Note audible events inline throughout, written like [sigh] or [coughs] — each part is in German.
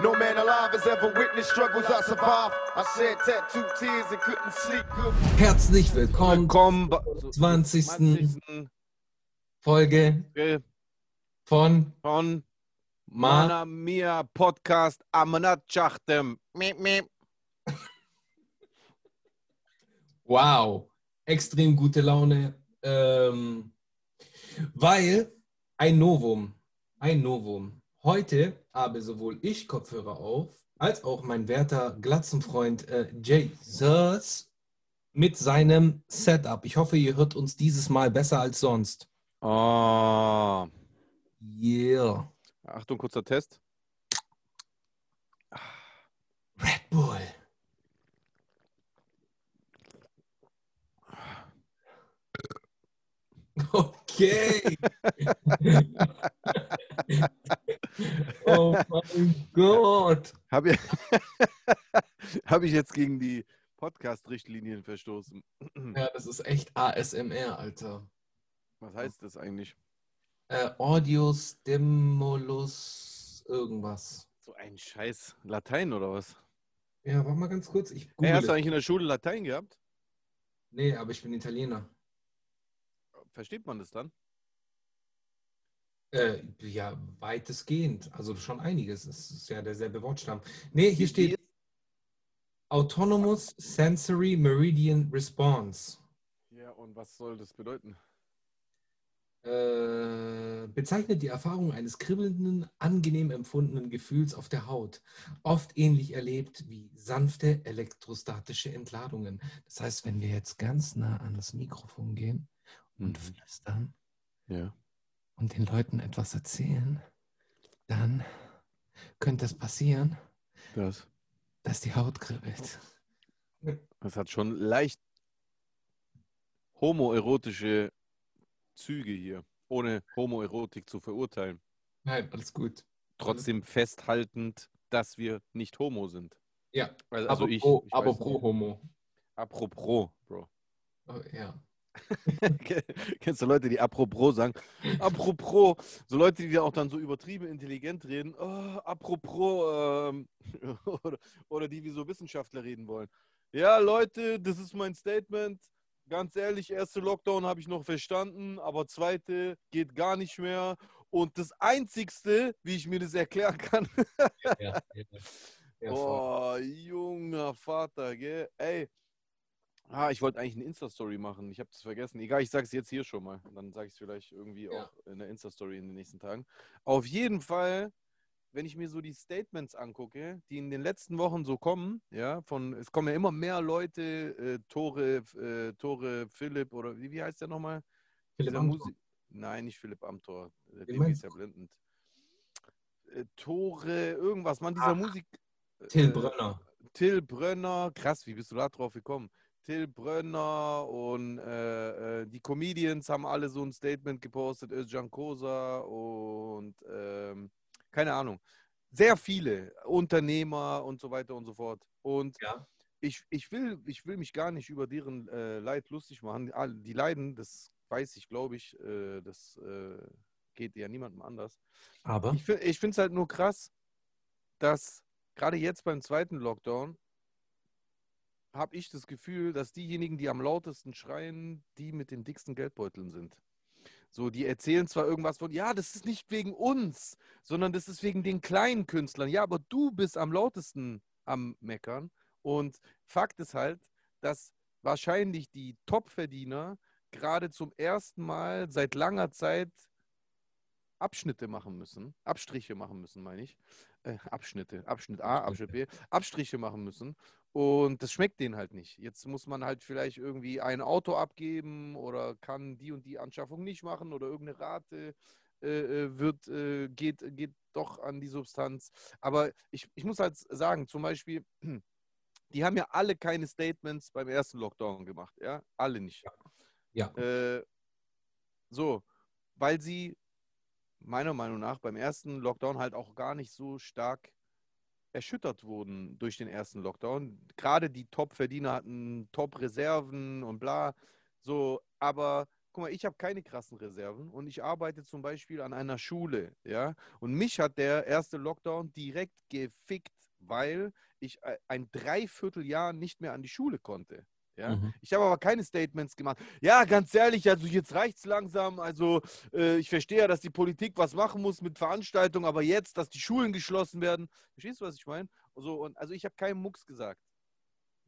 No man alive has ever witnessed struggles I survived. I shed tattooed tears and couldn't sleep good. Herzlich willkommen Willkommen zur 20. 20. Folge von von Ma. Mana Mia Podcast Amanat Schachtem. Miep, miep. [laughs] Wow, extrem gute Laune, ähm, weil ein Novum, ein Novum. Heute habe sowohl ich Kopfhörer auf, als auch mein werter Glatzenfreund äh, Jesus mit seinem Setup. Ich hoffe, ihr hört uns dieses Mal besser als sonst. Oh. Yeah. Achtung, kurzer Test. Red Bull. Okay. [laughs] oh mein Gott. Habe ich, [laughs] hab ich jetzt gegen die Podcast-Richtlinien verstoßen? Ja, das ist echt ASMR, Alter. Was heißt das eigentlich? Äh, Audio Stimulus irgendwas. So ein Scheiß Latein oder was? Ja, warte mal ganz kurz. Ich Hey, hast du eigentlich in der Schule Latein gehabt? nee, aber ich bin Italiener. Versteht man das dann? Äh, ja, weitestgehend. Also schon einiges. Es ist ja derselbe Wortstamm. Nee, hier steht Autonomous Sensory Meridian Response. Ja, und was soll das bedeuten? Äh, bezeichnet die Erfahrung eines kribbelnden, angenehm empfundenen Gefühls auf der Haut, oft ähnlich erlebt wie sanfte elektrostatische Entladungen. Das heißt, wenn wir jetzt ganz nah an das Mikrofon gehen und Mhm. flüstern Ja. und den Leuten etwas erzählen, dann könnte es passieren, Das. dass die Haut kribbelt. Das hat schon leicht homoerotische Züge hier, ohne Homoerotik zu verurteilen. Nein, alles gut. Trotzdem festhaltend, dass wir nicht homo sind. Ja, Also, also ich. pro, ich pro nicht. Homo. Apropos, Bro. Oh, ja. [laughs] Kennst du Leute, die apropos sagen? Apropos, so Leute, die auch dann so übertrieben intelligent reden. Oh, apropos, ähm, [laughs] oder, oder die wie so Wissenschaftler reden wollen. Ja, Leute, das ist mein Statement. Ganz ehrlich, erste Lockdown habe ich noch verstanden, aber zweite geht gar nicht mehr. Und das Einzigste, wie ich mir das erklären kann, Ja, ja, ja. [laughs] Oh, junger Vater, gell? Ey. Ah, ich wollte eigentlich eine Insta-Story machen. Ich habe das vergessen. Egal, ich sage es jetzt hier schon mal. Dann sage ich es vielleicht irgendwie Ja. auch in der Insta-Story in den nächsten Tagen. Auf jeden Fall, wenn ich mir so die Statements angucke, die in den letzten Wochen so kommen, ja, von, es kommen ja immer mehr Leute, äh, Tore, äh, Tore Philipp oder wie, wie heißt der nochmal? Philipp Amthor. Nein, nicht Philipp Amthor. Der meinst ist ja blendend. Äh, Tore, irgendwas, Mann, dieser Ah, Musik. Till äh, Brönner. Till Brönner, krass, wie bist du da drauf gekommen? Till Brönner und äh, äh, die Comedians haben alle so ein Statement gepostet, Özcan Kosa und ähm, keine Ahnung. Sehr viele Unternehmer und so weiter und so fort. Und Ja. ich, ich, will, ich will mich gar nicht über deren äh, Leid lustig machen. Die, leiden, das weiß ich, glaube ich, äh, das äh, geht ja niemandem anders. Aber Ich, ich finde es halt nur krass, dass gerade jetzt beim zweiten Lockdown habe ich das Gefühl, dass diejenigen, die am lautesten schreien, die mit den dicksten Geldbeuteln sind. So, die erzählen zwar irgendwas von, ja, das ist nicht wegen uns, sondern das ist wegen den kleinen Künstlern. Ja, aber du bist am lautesten am Meckern. Und Fakt ist halt, dass wahrscheinlich die Topverdiener gerade zum ersten Mal seit langer Zeit Abschnitte machen müssen, Abstriche machen müssen, meine ich. Äh, Abschnitte, Abschnitt A, Abschnitt B, Abstriche machen müssen. Und das schmeckt denen halt nicht. Jetzt muss man halt vielleicht irgendwie ein Auto abgeben oder kann die und die Anschaffung nicht machen oder irgendeine Rate äh, äh, wird, äh, geht, geht doch an die Substanz. Aber ich, ich muss halt sagen, zum Beispiel, [clears throat] die haben ja alle keine Statements beim ersten Lockdown gemacht, ja? Alle nicht. ja. Äh, so, weil sie meiner Meinung nach beim ersten Lockdown halt auch gar nicht so stark erschüttert wurden durch den ersten Lockdown. Gerade die Top-Verdiener hatten Top-Reserven und bla. So, aber guck mal, ich habe keine krassen Reserven und ich arbeite zum Beispiel an einer Schule, ja. Und mich hat der erste Lockdown direkt gefickt, weil ich äh, ein Dreivierteljahr nicht mehr an die Schule konnte. Ja? Mhm. Ich habe aber keine Statements gemacht. Ja, ganz ehrlich, also jetzt reicht es langsam. Also äh, ich verstehe ja, dass die Politik was machen muss mit Veranstaltungen, aber jetzt, dass die Schulen geschlossen werden. Verstehst du, was ich meine? So, und, also ich habe keinen Mucks gesagt.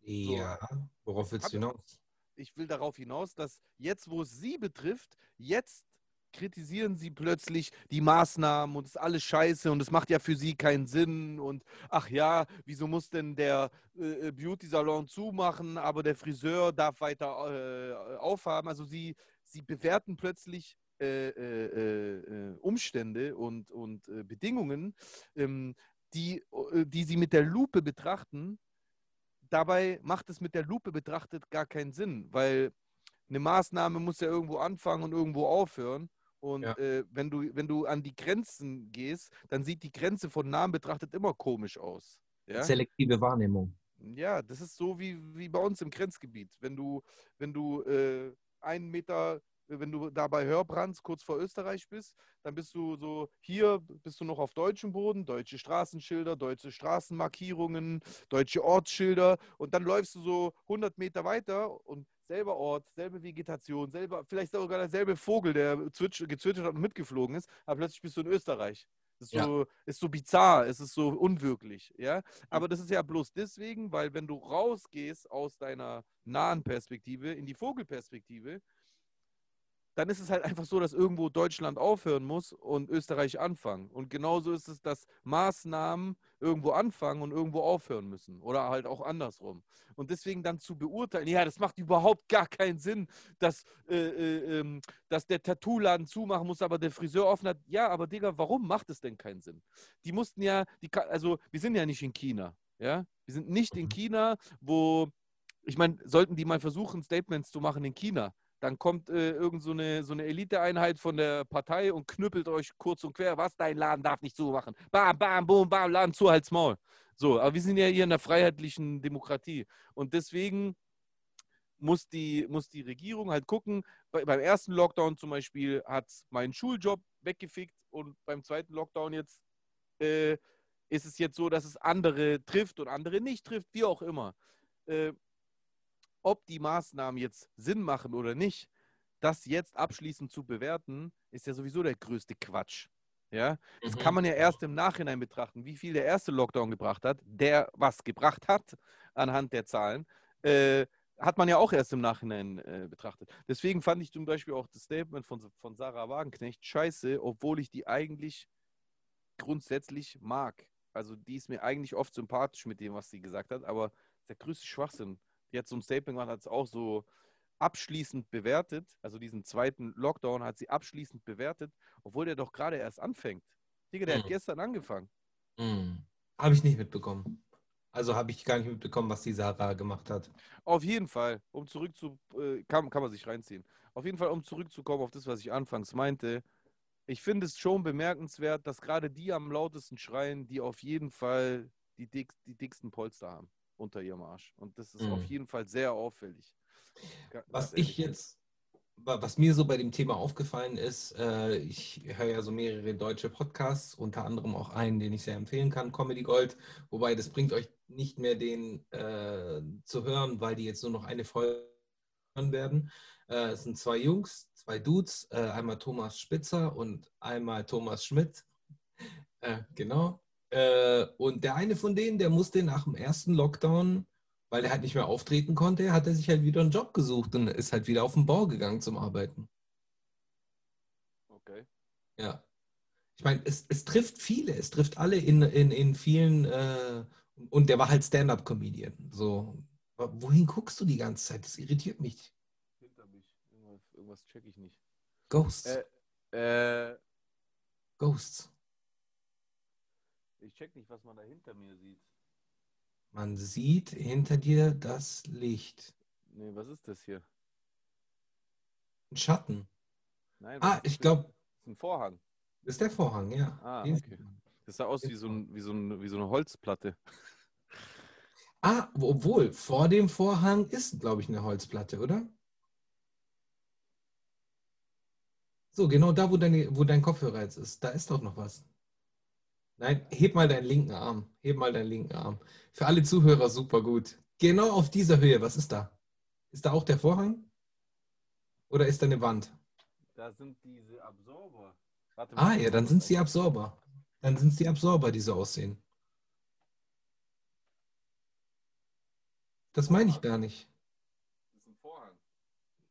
Ja, worauf willst du hinaus? Ich will darauf hinaus, dass jetzt, wo es Sie betrifft, jetzt kritisieren Sie plötzlich die Maßnahmen und es ist alles scheiße und es macht ja für Sie keinen Sinn und ach ja, wieso muss denn der äh, äh Beauty-Salon zumachen, aber der Friseur darf weiter äh, aufhaben? Also Sie, Sie bewerten plötzlich äh, äh, äh Umstände und, und Bedingungen, ähm, die, die Sie mit der Lupe betrachten. Dabei macht es mit der Lupe betrachtet gar keinen Sinn, weil eine Maßnahme muss ja irgendwo anfangen und irgendwo aufhören. Und ja. äh, wenn, du, wenn du an die Grenzen gehst, dann sieht die Grenze von Namen betrachtet immer komisch aus. Ja? Selektive Wahrnehmung. Ja, das ist so wie, wie bei uns im Grenzgebiet. Wenn du, wenn du äh, einen Meter, wenn du da bei Hörbrands kurz vor Österreich bist, dann bist du so, hier bist du noch auf deutschem Boden, deutsche Straßenschilder, deutsche Straßenmarkierungen, deutsche Ortsschilder und dann läufst du so 100 Meter weiter und selber Ort, selbe Vegetation, selber, vielleicht sogar derselbe Vogel, der gezwitschert hat und mitgeflogen ist, aber plötzlich bist du in Österreich. Das ist, ja. so, ist so bizarr, es ist so unwirklich, ja. Aber das ist ja bloß deswegen, weil wenn du rausgehst aus deiner nahen Perspektive in die Vogelperspektive, dann ist es halt einfach so, dass irgendwo Deutschland aufhören muss und Österreich anfangen. Und genauso ist es, dass Maßnahmen irgendwo anfangen und irgendwo aufhören müssen. Oder halt auch andersrum. Und deswegen dann zu beurteilen, ja, das macht überhaupt gar keinen Sinn, dass, äh, äh, ähm, dass der Tattoo-Laden zumachen muss, aber der Friseur offen hat. Ja, aber Digga, warum macht es denn keinen Sinn? Die mussten ja, die, also wir sind ja nicht in China. Ja, wir sind nicht in mhm. China, wo, ich meine, sollten die mal versuchen, Statements zu machen in China, dann kommt äh, irgend so eine, so eine Eliteeinheit von der Partei und knüppelt euch kurz und quer. Was, dein Laden darf nicht zumachen. Bam, bam, boom, bam, Laden zu, halt's Maul. So, aber wir sind ja hier in der freiheitlichen Demokratie. Und deswegen muss die, muss die Regierung halt gucken. Bei, beim ersten Lockdown zum Beispiel hat meinen Schuljob weggefickt und beim zweiten Lockdown jetzt äh, ist es jetzt so, dass es andere trifft und andere nicht trifft, wie auch immer. Äh, ob die Maßnahmen jetzt Sinn machen oder nicht, das jetzt abschließend zu bewerten, ist ja sowieso der größte Quatsch. Ja, das mhm. kann man ja erst im Nachhinein betrachten, wie viel der erste Lockdown gebracht hat, der was gebracht hat anhand der Zahlen, äh, hat man ja auch erst im Nachhinein äh, betrachtet. Deswegen fand ich zum Beispiel auch das Statement von, von Sarah Wagenknecht scheiße, obwohl ich die eigentlich grundsätzlich mag. Also die ist mir eigentlich oft sympathisch mit dem, was sie gesagt hat, aber der größte Schwachsinn jetzt so ein Statement gemacht, hat es auch so abschließend bewertet, also diesen zweiten Lockdown hat sie abschließend bewertet, obwohl der doch gerade erst anfängt. Digga, der mhm. hat gestern angefangen. Mhm. Habe ich nicht mitbekommen. Also habe ich gar nicht mitbekommen, was die Sarah gemacht hat. Auf jeden Fall, um zurück zu, äh, kann, kann man sich reinziehen. Auf jeden Fall, um zurückzukommen auf das, was ich anfangs meinte, ich finde es schon bemerkenswert, dass gerade die am lautesten schreien, die auf jeden Fall die, dick, die dicksten Polster haben unter ihrem Arsch. Und das ist mhm. auf jeden Fall sehr auffällig. Was ich jetzt, was mir so bei dem Thema aufgefallen ist, äh, ich höre ja so mehrere deutsche Podcasts, unter anderem auch einen, den ich sehr empfehlen kann, Comedy Gold, wobei das bringt euch nicht mehr den äh, zu hören, weil die jetzt nur noch eine Folge hören werden. Äh, es sind zwei Jungs, zwei Dudes, äh, einmal Thomas Spitzer und einmal Thomas Schmidt. Äh, genau. Äh, und der eine von denen, der musste nach dem ersten Lockdown, weil er halt nicht mehr auftreten konnte, hat er sich halt wieder einen Job gesucht und ist halt wieder auf den Bau gegangen zum Arbeiten. Okay. Ja. Ich meine, es, es trifft viele, es trifft alle in, in, in vielen, äh, und der war halt Stand-up-Comedian. So, wohin guckst du die ganze Zeit? Das irritiert mich. Hinter mich. Irgendwas, irgendwas check ich nicht. Ghosts. Äh, äh, Ghosts. Ich check nicht, was man da hinter mir sieht. Man sieht hinter dir das Licht. Nee, was ist das hier? Ein Schatten. Nein, ah, ich glaube. Das ist ein Vorhang. Das ist der Vorhang, ja. Ah, okay. Das sah aus wie so, ein, wie, so ein, wie so eine Holzplatte. Ah, obwohl, vor dem Vorhang ist, glaube ich, eine Holzplatte, oder? So, genau da, wo, deine, wo dein Kopfhörer jetzt ist. Da ist doch noch was. Nein, heb mal deinen linken Arm. Heb mal deinen linken Arm. Für alle Zuhörer super gut. Genau auf dieser Höhe. Was ist da? Ist da auch der Vorhang? Oder ist da eine Wand? Da sind diese Absorber. Warte, ah ja, dann sind es die Absorber. Dann sind es die Absorber, die so aussehen. Das meine ich gar nicht. Das ist ein Vorhang.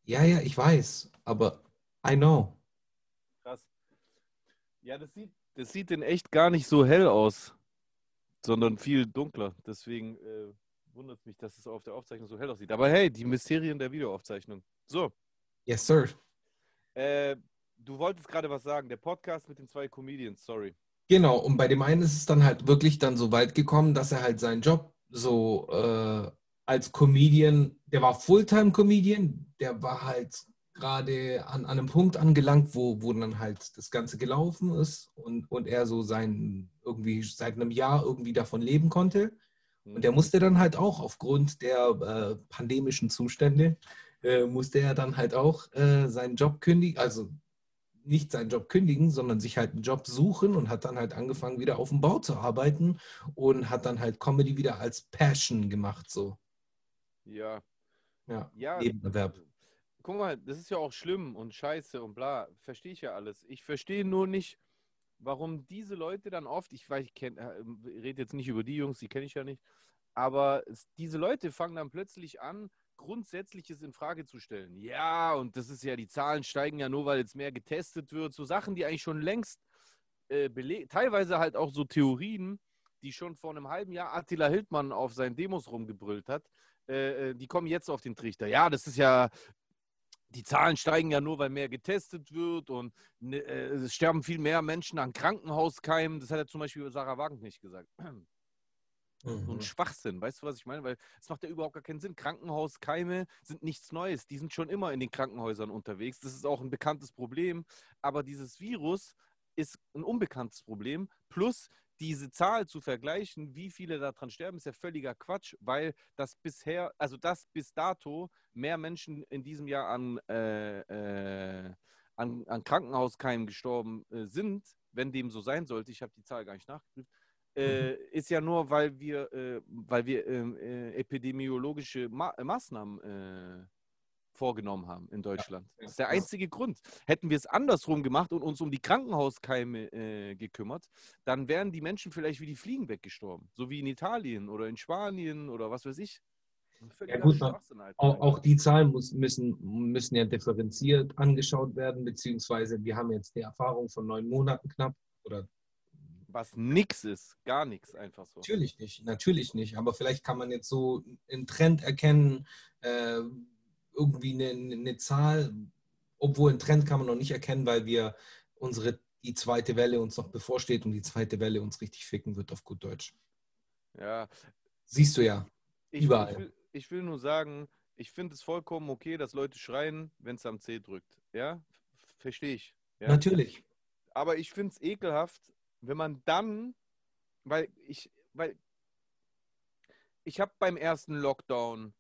Ja, ja, ich weiß, aber I know. Krass. Ja, das sieht, das sieht in echt gar nicht so hell aus, sondern viel dunkler. Deswegen äh, wundert mich, dass es auf der Aufzeichnung so hell aussieht. Aber hey, die Mysterien der Videoaufzeichnung. So. Yes, sir. Äh, du wolltest gerade was sagen. Der Podcast mit den zwei Comedians, sorry. Genau, und bei dem einen ist es dann halt wirklich dann so weit gekommen, dass er halt seinen Job so äh, als Comedian, der war Fulltime-Comedian, der war halt gerade an, an, einem Punkt angelangt, wo, wo dann halt das Ganze gelaufen ist und, und er so sein, irgendwie seit einem Jahr irgendwie davon leben konnte. Und der mhm. musste dann halt auch aufgrund der äh, pandemischen Zustände, äh, musste er dann halt auch äh, seinen Job kündigen, also nicht seinen Job kündigen, sondern sich halt einen Job suchen und hat dann halt angefangen, wieder auf dem Bau zu arbeiten und hat dann halt Comedy wieder als Passion gemacht, so. Ja. Ja, ja Nebenerwerb. Guck mal, das ist ja auch schlimm und scheiße und bla. Verstehe ich ja alles. Ich verstehe nur nicht, warum diese Leute dann oft, ich weiß, ich äh, rede jetzt nicht über die Jungs, die kenne ich ja nicht, aber es, diese Leute fangen dann plötzlich an, Grundsätzliches in Frage zu stellen. Ja, und das ist ja, die Zahlen steigen ja nur, weil jetzt mehr getestet wird. So Sachen, die eigentlich schon längst äh, teilweise halt auch so Theorien, die schon vor einem halben Jahr Attila Hildmann auf seinen Demos rumgebrüllt hat, äh, äh, die kommen jetzt auf den Trichter. Ja, das ist ja, die Zahlen steigen ja nur, weil mehr getestet wird und ne, äh, es sterben viel mehr Menschen an Krankenhauskeimen. Das hat ja zum Beispiel Sarah Wagen nicht gesagt. Mhm. [clears throat] So ein mhm. Schwachsinn, weißt du, was ich meine? Weil es macht ja überhaupt gar keinen Sinn. Krankenhauskeime sind nichts Neues. Die sind schon immer in den Krankenhäusern unterwegs. Das ist auch ein bekanntes Problem. Aber dieses Virus ist ein unbekanntes Problem. Plus diese Zahl zu vergleichen, wie viele daran sterben, ist ja völliger Quatsch, weil das bisher, also das bis dato mehr Menschen in diesem Jahr an, äh, äh, an, an Krankenhauskeimen gestorben äh, sind, wenn dem so sein sollte. Ich habe die Zahl gar nicht nachgeprüft. Äh, mhm. ist ja nur, weil wir, äh, weil wir ähm, äh, epidemiologische Ma Maßnahmen vorgenommen haben in Deutschland. Das ist der einzige. Grund. Hätten wir es andersrum gemacht und uns um die Krankenhauskeime äh, gekümmert, dann wären die Menschen vielleicht wie die Fliegen weggestorben. So wie in Italien oder in Spanien oder was weiß ich. Ja gut, auch, auch, die Zahlen muss, müssen, müssen ja differenziert angeschaut werden, beziehungsweise wir haben jetzt die Erfahrung von neun Monaten knapp oder was nix ist, gar nichts einfach so. Natürlich nicht, natürlich nicht. Aber vielleicht kann man jetzt so einen Trend erkennen, äh, irgendwie eine, eine Zahl, obwohl ein Trend kann man noch nicht erkennen, weil wir unsere, die zweite Welle uns noch bevorsteht und die zweite Welle uns richtig ficken wird auf gut Deutsch. Ja. Siehst du ja. Ich, überall. Ich will, ich will nur sagen, ich finde es vollkommen okay, dass Leute schreien, wenn es am C drückt. Ja, verstehe ich. Ja? Natürlich. Aber ich finde es ekelhaft, wenn man dann, weil ich, weil ich habe beim ersten Lockdown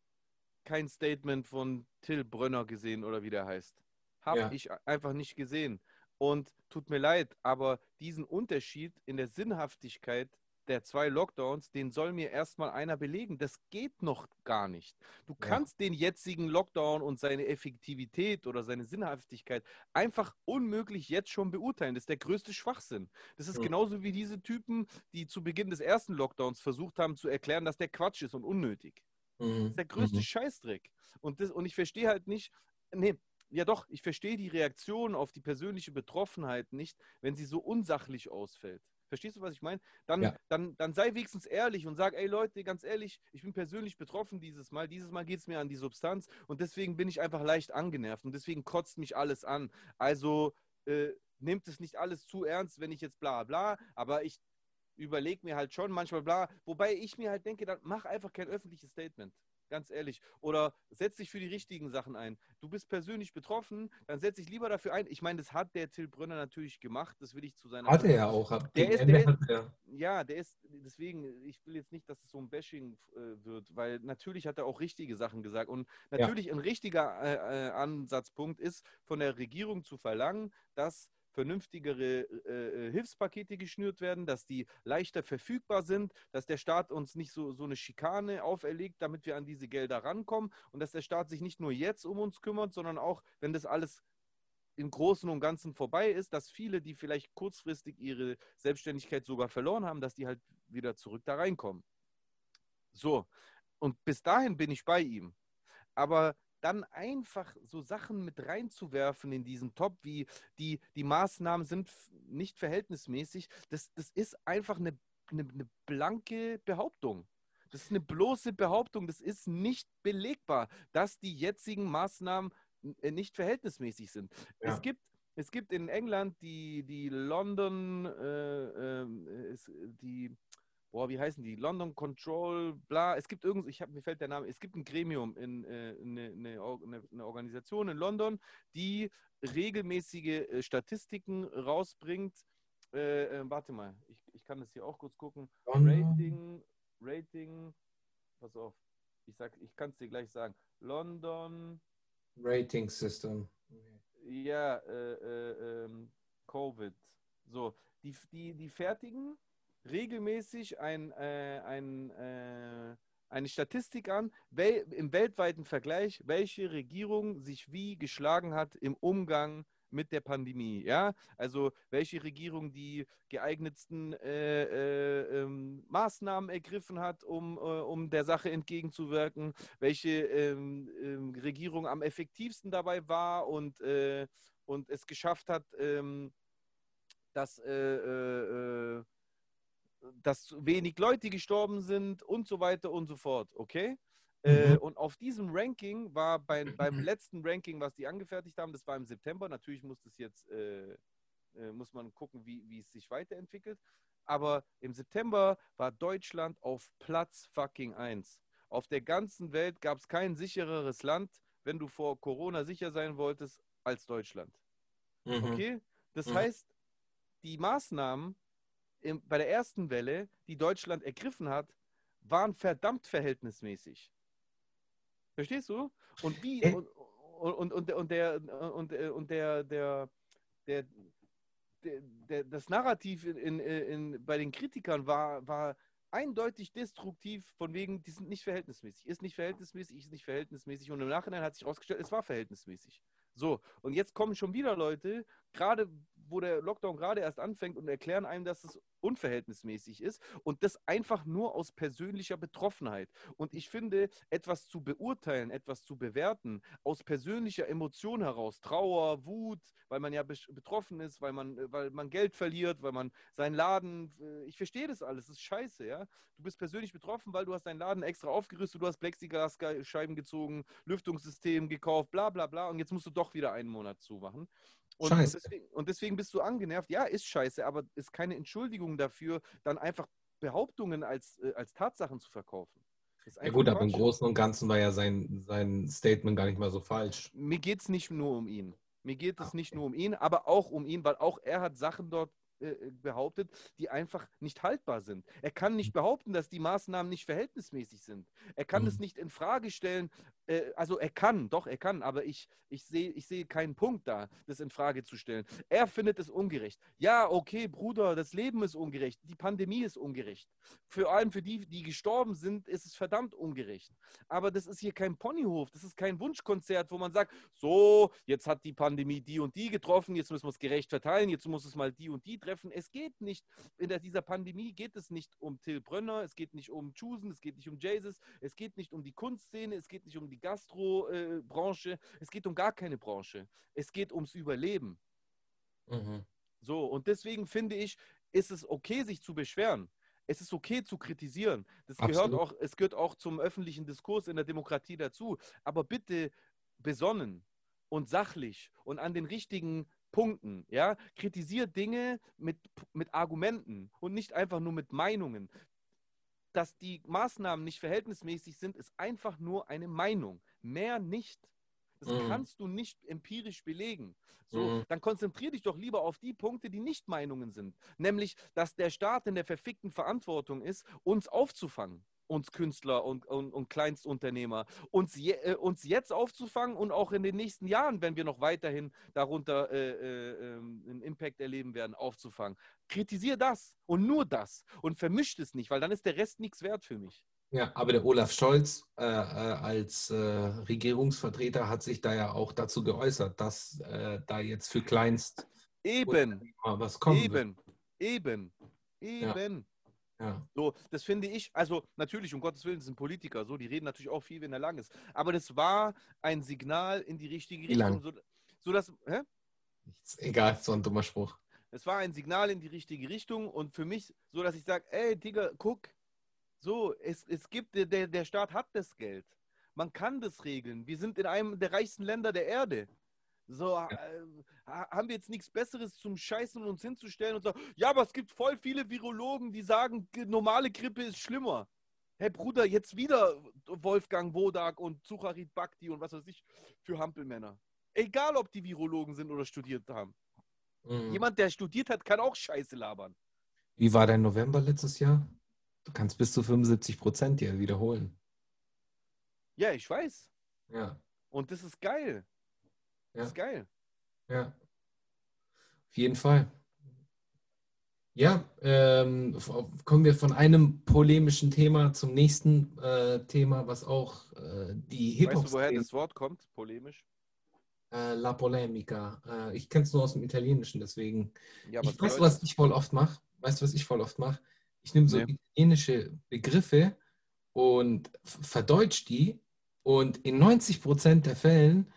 kein Statement von Till Brönner gesehen oder wie der heißt. Habe ja. ich einfach nicht gesehen. Und tut mir leid, aber diesen Unterschied in der Sinnhaftigkeit der zwei Lockdowns, den soll mir erstmal einer belegen. Das geht noch gar nicht. Du kannst ja. den jetzigen Lockdown und seine Effektivität oder seine Sinnhaftigkeit einfach unmöglich jetzt schon beurteilen. Das ist der größte Schwachsinn. Das ist ja. genauso wie diese Typen, die zu Beginn des ersten Lockdowns versucht haben zu erklären, dass der Quatsch ist und unnötig. Mhm. Das ist der größte mhm. Scheißdreck. Und, das, und ich verstehe halt nicht, nee, ja doch, ich verstehe die Reaktion auf die persönliche Betroffenheit nicht, wenn sie so unsachlich ausfällt. Verstehst du, was ich meine? Dann, ja. dann, dann sei wenigstens ehrlich und sag, ey Leute, ganz ehrlich, ich bin persönlich betroffen dieses Mal. Dieses Mal geht es mir an die Substanz und deswegen bin ich einfach leicht angenervt und deswegen kotzt mich alles an. Also äh, nehmt es nicht alles zu ernst, wenn ich jetzt bla bla, aber ich überlege mir halt schon manchmal bla, wobei ich mir halt denke, dann mach einfach kein öffentliches Statement. Ganz ehrlich. Oder setz dich für die richtigen Sachen ein. Du bist persönlich betroffen, dann setz dich lieber dafür ein. Ich meine, das hat der Till Brönner natürlich gemacht. Das will ich zu seiner. Hat er ja auch. Ab Der ist- der ist- er- Ja, der ist, deswegen, ich will jetzt nicht, dass es so ein Bashing äh, wird, weil natürlich hat er auch richtige Sachen gesagt. Und natürlich ein richtiger äh, äh, Ansatzpunkt ist, von der Regierung zu verlangen, dass vernünftigere äh, äh, Hilfspakete geschnürt werden, dass die leichter verfügbar sind, dass der Staat uns nicht so, so eine Schikane auferlegt, damit wir an diese Gelder rankommen und dass der Staat sich nicht nur jetzt um uns kümmert, sondern auch, wenn das alles im Großen und Ganzen vorbei ist, dass viele, die vielleicht kurzfristig ihre Selbstständigkeit sogar verloren haben, dass die halt wieder zurück da reinkommen. So, und bis dahin bin ich bei ihm. Aber dann einfach so Sachen mit reinzuwerfen in diesen Top, wie die, die Maßnahmen sind nicht verhältnismäßig, das, das ist einfach eine, eine, eine blanke Behauptung. Das ist eine bloße Behauptung, das ist nicht belegbar, dass die jetzigen Maßnahmen äh, nicht verhältnismäßig sind. Ja. Es, gibt, es gibt in England die, die London, äh, es, die, boah, wie heißen die? London Control, bla. Es gibt irgend, ich hab, mir fällt der Name, es gibt ein Gremium, in, äh, eine, eine, eine, eine Organisation in London, die regelmäßige äh, Statistiken rausbringt. Äh, äh, warte mal, ich, ich kann das hier auch kurz gucken. Rating, Rating, pass auf, ich sag, ich kann es dir gleich sagen. London, Rating System. ja, äh, äh, ähm, Covid. So, die, die, die fertigen regelmäßig ein, äh, ein, äh, eine Statistik an, wel, im weltweiten Vergleich, welche Regierung sich wie geschlagen hat im Umgang mit der Pandemie. Ja, also welche Regierung die geeignetsten äh, äh, ähm, Maßnahmen ergriffen hat, um, äh, um der Sache entgegenzuwirken, welche ähm, ähm, Regierung am effektivsten dabei war und, äh, und es geschafft hat, ähm, dass, äh, äh, dass wenig Leute gestorben sind und so weiter und so fort. Okay? Äh, Mhm. und auf diesem Ranking war bei, beim letzten Ranking, was die angefertigt haben, das war im September. Natürlich muss das jetzt äh, äh, muss man gucken, wie, wie es sich weiterentwickelt. Aber im September war Deutschland auf Platz fucking 1. Auf der ganzen Welt gab es kein sichereres Land, wenn du vor Corona sicher sein wolltest, als Deutschland. Mhm. Okay? Das Mhm. heißt, die Maßnahmen im, bei der ersten Welle, die Deutschland ergriffen hat, waren verdammt verhältnismäßig. Verstehst du? Und wie Äh. und, und, und, und der und, und der, der, der, der, der das Narrativ in, in, in, bei den Kritikern war, war eindeutig destruktiv, von wegen, die sind nicht verhältnismäßig. Ist nicht verhältnismäßig, ist nicht verhältnismäßig. Und im Nachhinein hat sich herausgestellt, es war verhältnismäßig. So, und jetzt kommen schon wieder Leute, gerade wo der Lockdown gerade erst anfängt und erklären einem, dass es unverhältnismäßig ist und das einfach nur aus persönlicher Betroffenheit. Und ich finde, etwas zu beurteilen, etwas zu bewerten, aus persönlicher Emotion heraus, Trauer, Wut, weil man ja be- betroffen ist, weil man, äh, weil man Geld verliert, weil man seinen Laden, äh, ich verstehe das alles, das ist scheiße, ja. Du bist persönlich betroffen, weil du hast deinen Laden extra aufgerüstet, du hast Plexiglasscheiben gezogen, Lüftungssystem gekauft, bla bla bla und jetzt musst du doch wieder einen Monat zumachen. Und, deswegen, und deswegen bist du angenervt. Ja, ist scheiße, aber ist keine Entschuldigung dafür, dann einfach Behauptungen als, äh, als Tatsachen zu verkaufen. Ja gut, aber im. Großen und Ganzen war ja sein, sein Statement gar nicht mal so falsch. Mir geht es nicht nur um ihn. Mir geht es Ah, nicht okay. nur um ihn, aber auch um ihn, weil auch er hat Sachen dort äh, behauptet, die einfach nicht haltbar sind. Er kann nicht behaupten, dass die Maßnahmen nicht verhältnismäßig sind. Er kann es Mhm. nicht in Frage stellen. Äh, also er kann, doch, er kann, aber ich, ich sehe ich sehe keinen Punkt da, das in Frage zu stellen. Er findet es ungerecht. Ja, okay, Bruder, das Leben ist ungerecht. Die Pandemie ist ungerecht. Vor allem für die, die gestorben sind, ist es verdammt ungerecht. Aber das ist hier kein Ponyhof, das ist kein Wunschkonzert, wo man sagt, so, jetzt hat die Pandemie die und die getroffen, jetzt müssen wir es gerecht verteilen, jetzt muss es mal die und die treffen. Es geht nicht, in dieser Pandemie geht es nicht um Till Brönner, es geht nicht um Chusen, es geht nicht um Jesus, es geht nicht um die Kunstszene, es geht nicht um die Gastro-Branche, es geht um gar keine Branche. Es geht ums Überleben. Mhm. So, und deswegen finde ich, ist es okay, sich zu beschweren. Es ist okay zu kritisieren. Das gehört auch, es gehört auch zum öffentlichen Diskurs in der Demokratie dazu. Aber bitte besonnen und sachlich und an den richtigen Punkten. Ja? Kritisiert Dinge mit, mit Argumenten und nicht einfach nur mit Meinungen. Dass die Maßnahmen nicht verhältnismäßig sind, ist einfach nur eine Meinung. Mehr nicht. Das Mhm. kannst du nicht empirisch belegen. So, Mhm. dann konzentrier dich doch lieber auf die Punkte, die nicht Meinungen sind. Nämlich, dass der Staat in der verfickten Verantwortung ist, uns aufzufangen. Uns Künstler und, und, und Kleinstunternehmer. Uns, je, äh, uns jetzt aufzufangen und auch in den nächsten Jahren, wenn wir noch weiterhin darunter äh, äh, ähm, einen Impact erleben werden, aufzufangen. Kritisier das und nur das und vermischt es nicht, weil dann ist der Rest nichts wert für mich. Ja, aber der Olaf Scholz äh, äh, als äh, Regierungsvertreter hat sich da ja auch dazu geäußert, dass äh, da jetzt für Kleinst Eben, was wird. eben, eben, eben. Ja. So, das finde ich, also natürlich, um Gottes Willen, sind Politiker, so, die reden natürlich auch viel, wenn er lang ist. Aber das war ein Signal in die richtige Wie lang? Richtung. So, so dass, hä? Ist egal, so ein dummer Spruch. Es war ein Signal in die richtige Richtung und für mich so, dass ich sage, ey, Digga, guck, so, es, es gibt, der, der Staat hat das Geld. Man kann das regeln. Wir sind in einem der reichsten Länder der Erde. So, äh, ha- haben wir jetzt nichts Besseres zum Scheißen und uns hinzustellen und sagen, ja, aber es gibt voll viele Virologen, die sagen, normale Grippe ist schlimmer. Hey Bruder, jetzt wieder Wolfgang Wodak und Zucharit Bhakti und was weiß ich für Hampelmänner. Egal, ob die Virologen sind oder studiert haben. Mhm. Jemand, der studiert hat, kann auch Scheiße labern. Wie war dein November letztes Jahr? Du kannst bis zu 75 Prozent dir wiederholen. Ja, ich weiß. Ja, Und das ist geil. Das Ja. ist geil. ja. Auf jeden Fall. Ja, ähm, kommen wir von einem polemischen Thema zum nächsten äh, Thema, was auch äh, die Weißt du, woher das Wort kommt? Polemisch? Äh, La Polemica. Äh, ich kenne es nur aus dem Italienischen, deswegen. Ja, ich weiß, was ich voll oft mache. Weißt du, was ich voll oft mache? Ich nehme so Nee. italienische Begriffe und verdeutsche die und in 90% der Fällen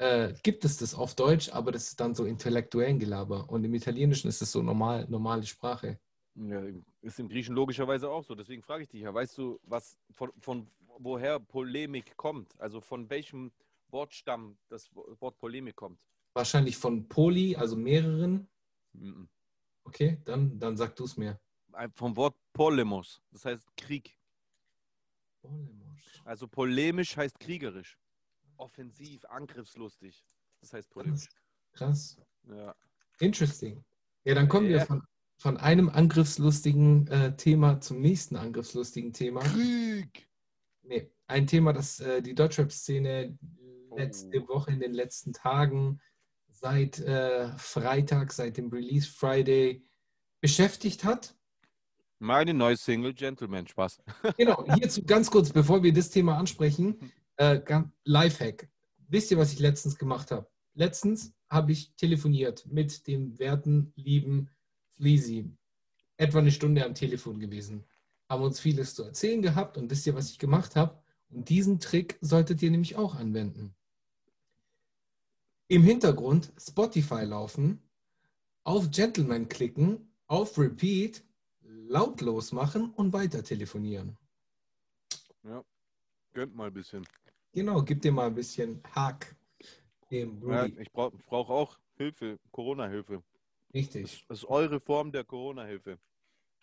äh, gibt es das auf Deutsch, aber das ist dann so intellektuellen Gelaber und im Italienischen ist es so normal, normale Sprache. Ja, ist im Griechen logischerweise auch so. Deswegen frage ich dich ja, weißt du, was von, von woher Polemik kommt? Also von welchem Wortstamm das Wort Polemik kommt? Wahrscheinlich von Poli, also mehreren. Mhm. Okay, dann, dann sag du es mir. Vom Wort Polemos, das heißt Krieg. Polemos. Also polemisch heißt kriegerisch. Offensiv, angriffslustig. Das heißt polemisch. Krass. Ja. Interesting. Ja, dann kommen wir Ja. von, von einem angriffslustigen äh, Thema zum nächsten angriffslustigen Thema. Krieg! Nee, ein Thema, das äh, die Deutschrap-Szene letzte Oh. Woche in den letzten Tagen seit äh, Freitag, seit dem Release Friday beschäftigt hat. Meine neue Single Gentleman, Spaß. Genau, hierzu ganz kurz, bevor wir das Thema ansprechen, [laughs] äh, Lifehack. Wisst ihr, was ich letztens gemacht habe? Letztens habe ich telefoniert mit dem werten, lieben Fleasy. Etwa eine Stunde am Telefon gewesen. Haben uns vieles zu erzählen gehabt und wisst ihr, was ich gemacht habe? Und diesen Trick solltet ihr nämlich auch anwenden. Im Hintergrund Spotify laufen, auf Gentleman klicken, auf Repeat, lautlos machen und weiter telefonieren. Ja. Gönnt mal ein bisschen. Genau, gib dir mal ein bisschen Hack dem Ja, Rudy. ich brauche brauch auch Hilfe, Corona-Hilfe. Richtig. Das ist eure Form der Corona-Hilfe.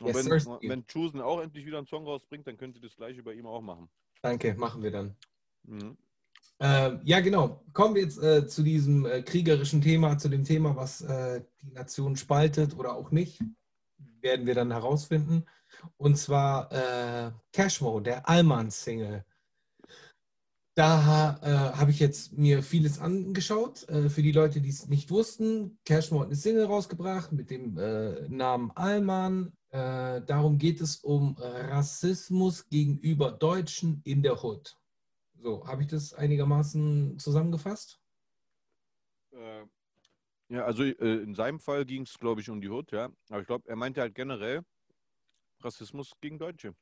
Und Yes, wenn, sir. wenn Chusen auch endlich wieder einen Song rausbringt, dann könnt ihr das gleiche bei ihm auch machen. Danke, machen wir dann. Mhm. Ähm, ja, genau. Kommen wir jetzt äh, zu diesem äh, kriegerischen Thema, zu dem Thema, was äh, die Nation spaltet oder auch nicht. Werden wir dann herausfinden. Und zwar äh, Cashmo, der Allmann-Single. Da äh, habe ich jetzt mir vieles angeschaut. Äh, für die Leute, die es nicht wussten, Cashmo hat eine Single rausgebracht mit dem äh, Namen Allmann. Äh, darum geht es um Rassismus gegenüber Deutschen in der Hood. So, habe ich das einigermaßen zusammengefasst? Äh, ja, also äh, in seinem Fall ging es, glaube ich, um die Hood, ja. Aber ich glaube, er meinte halt generell Rassismus gegen Deutsche.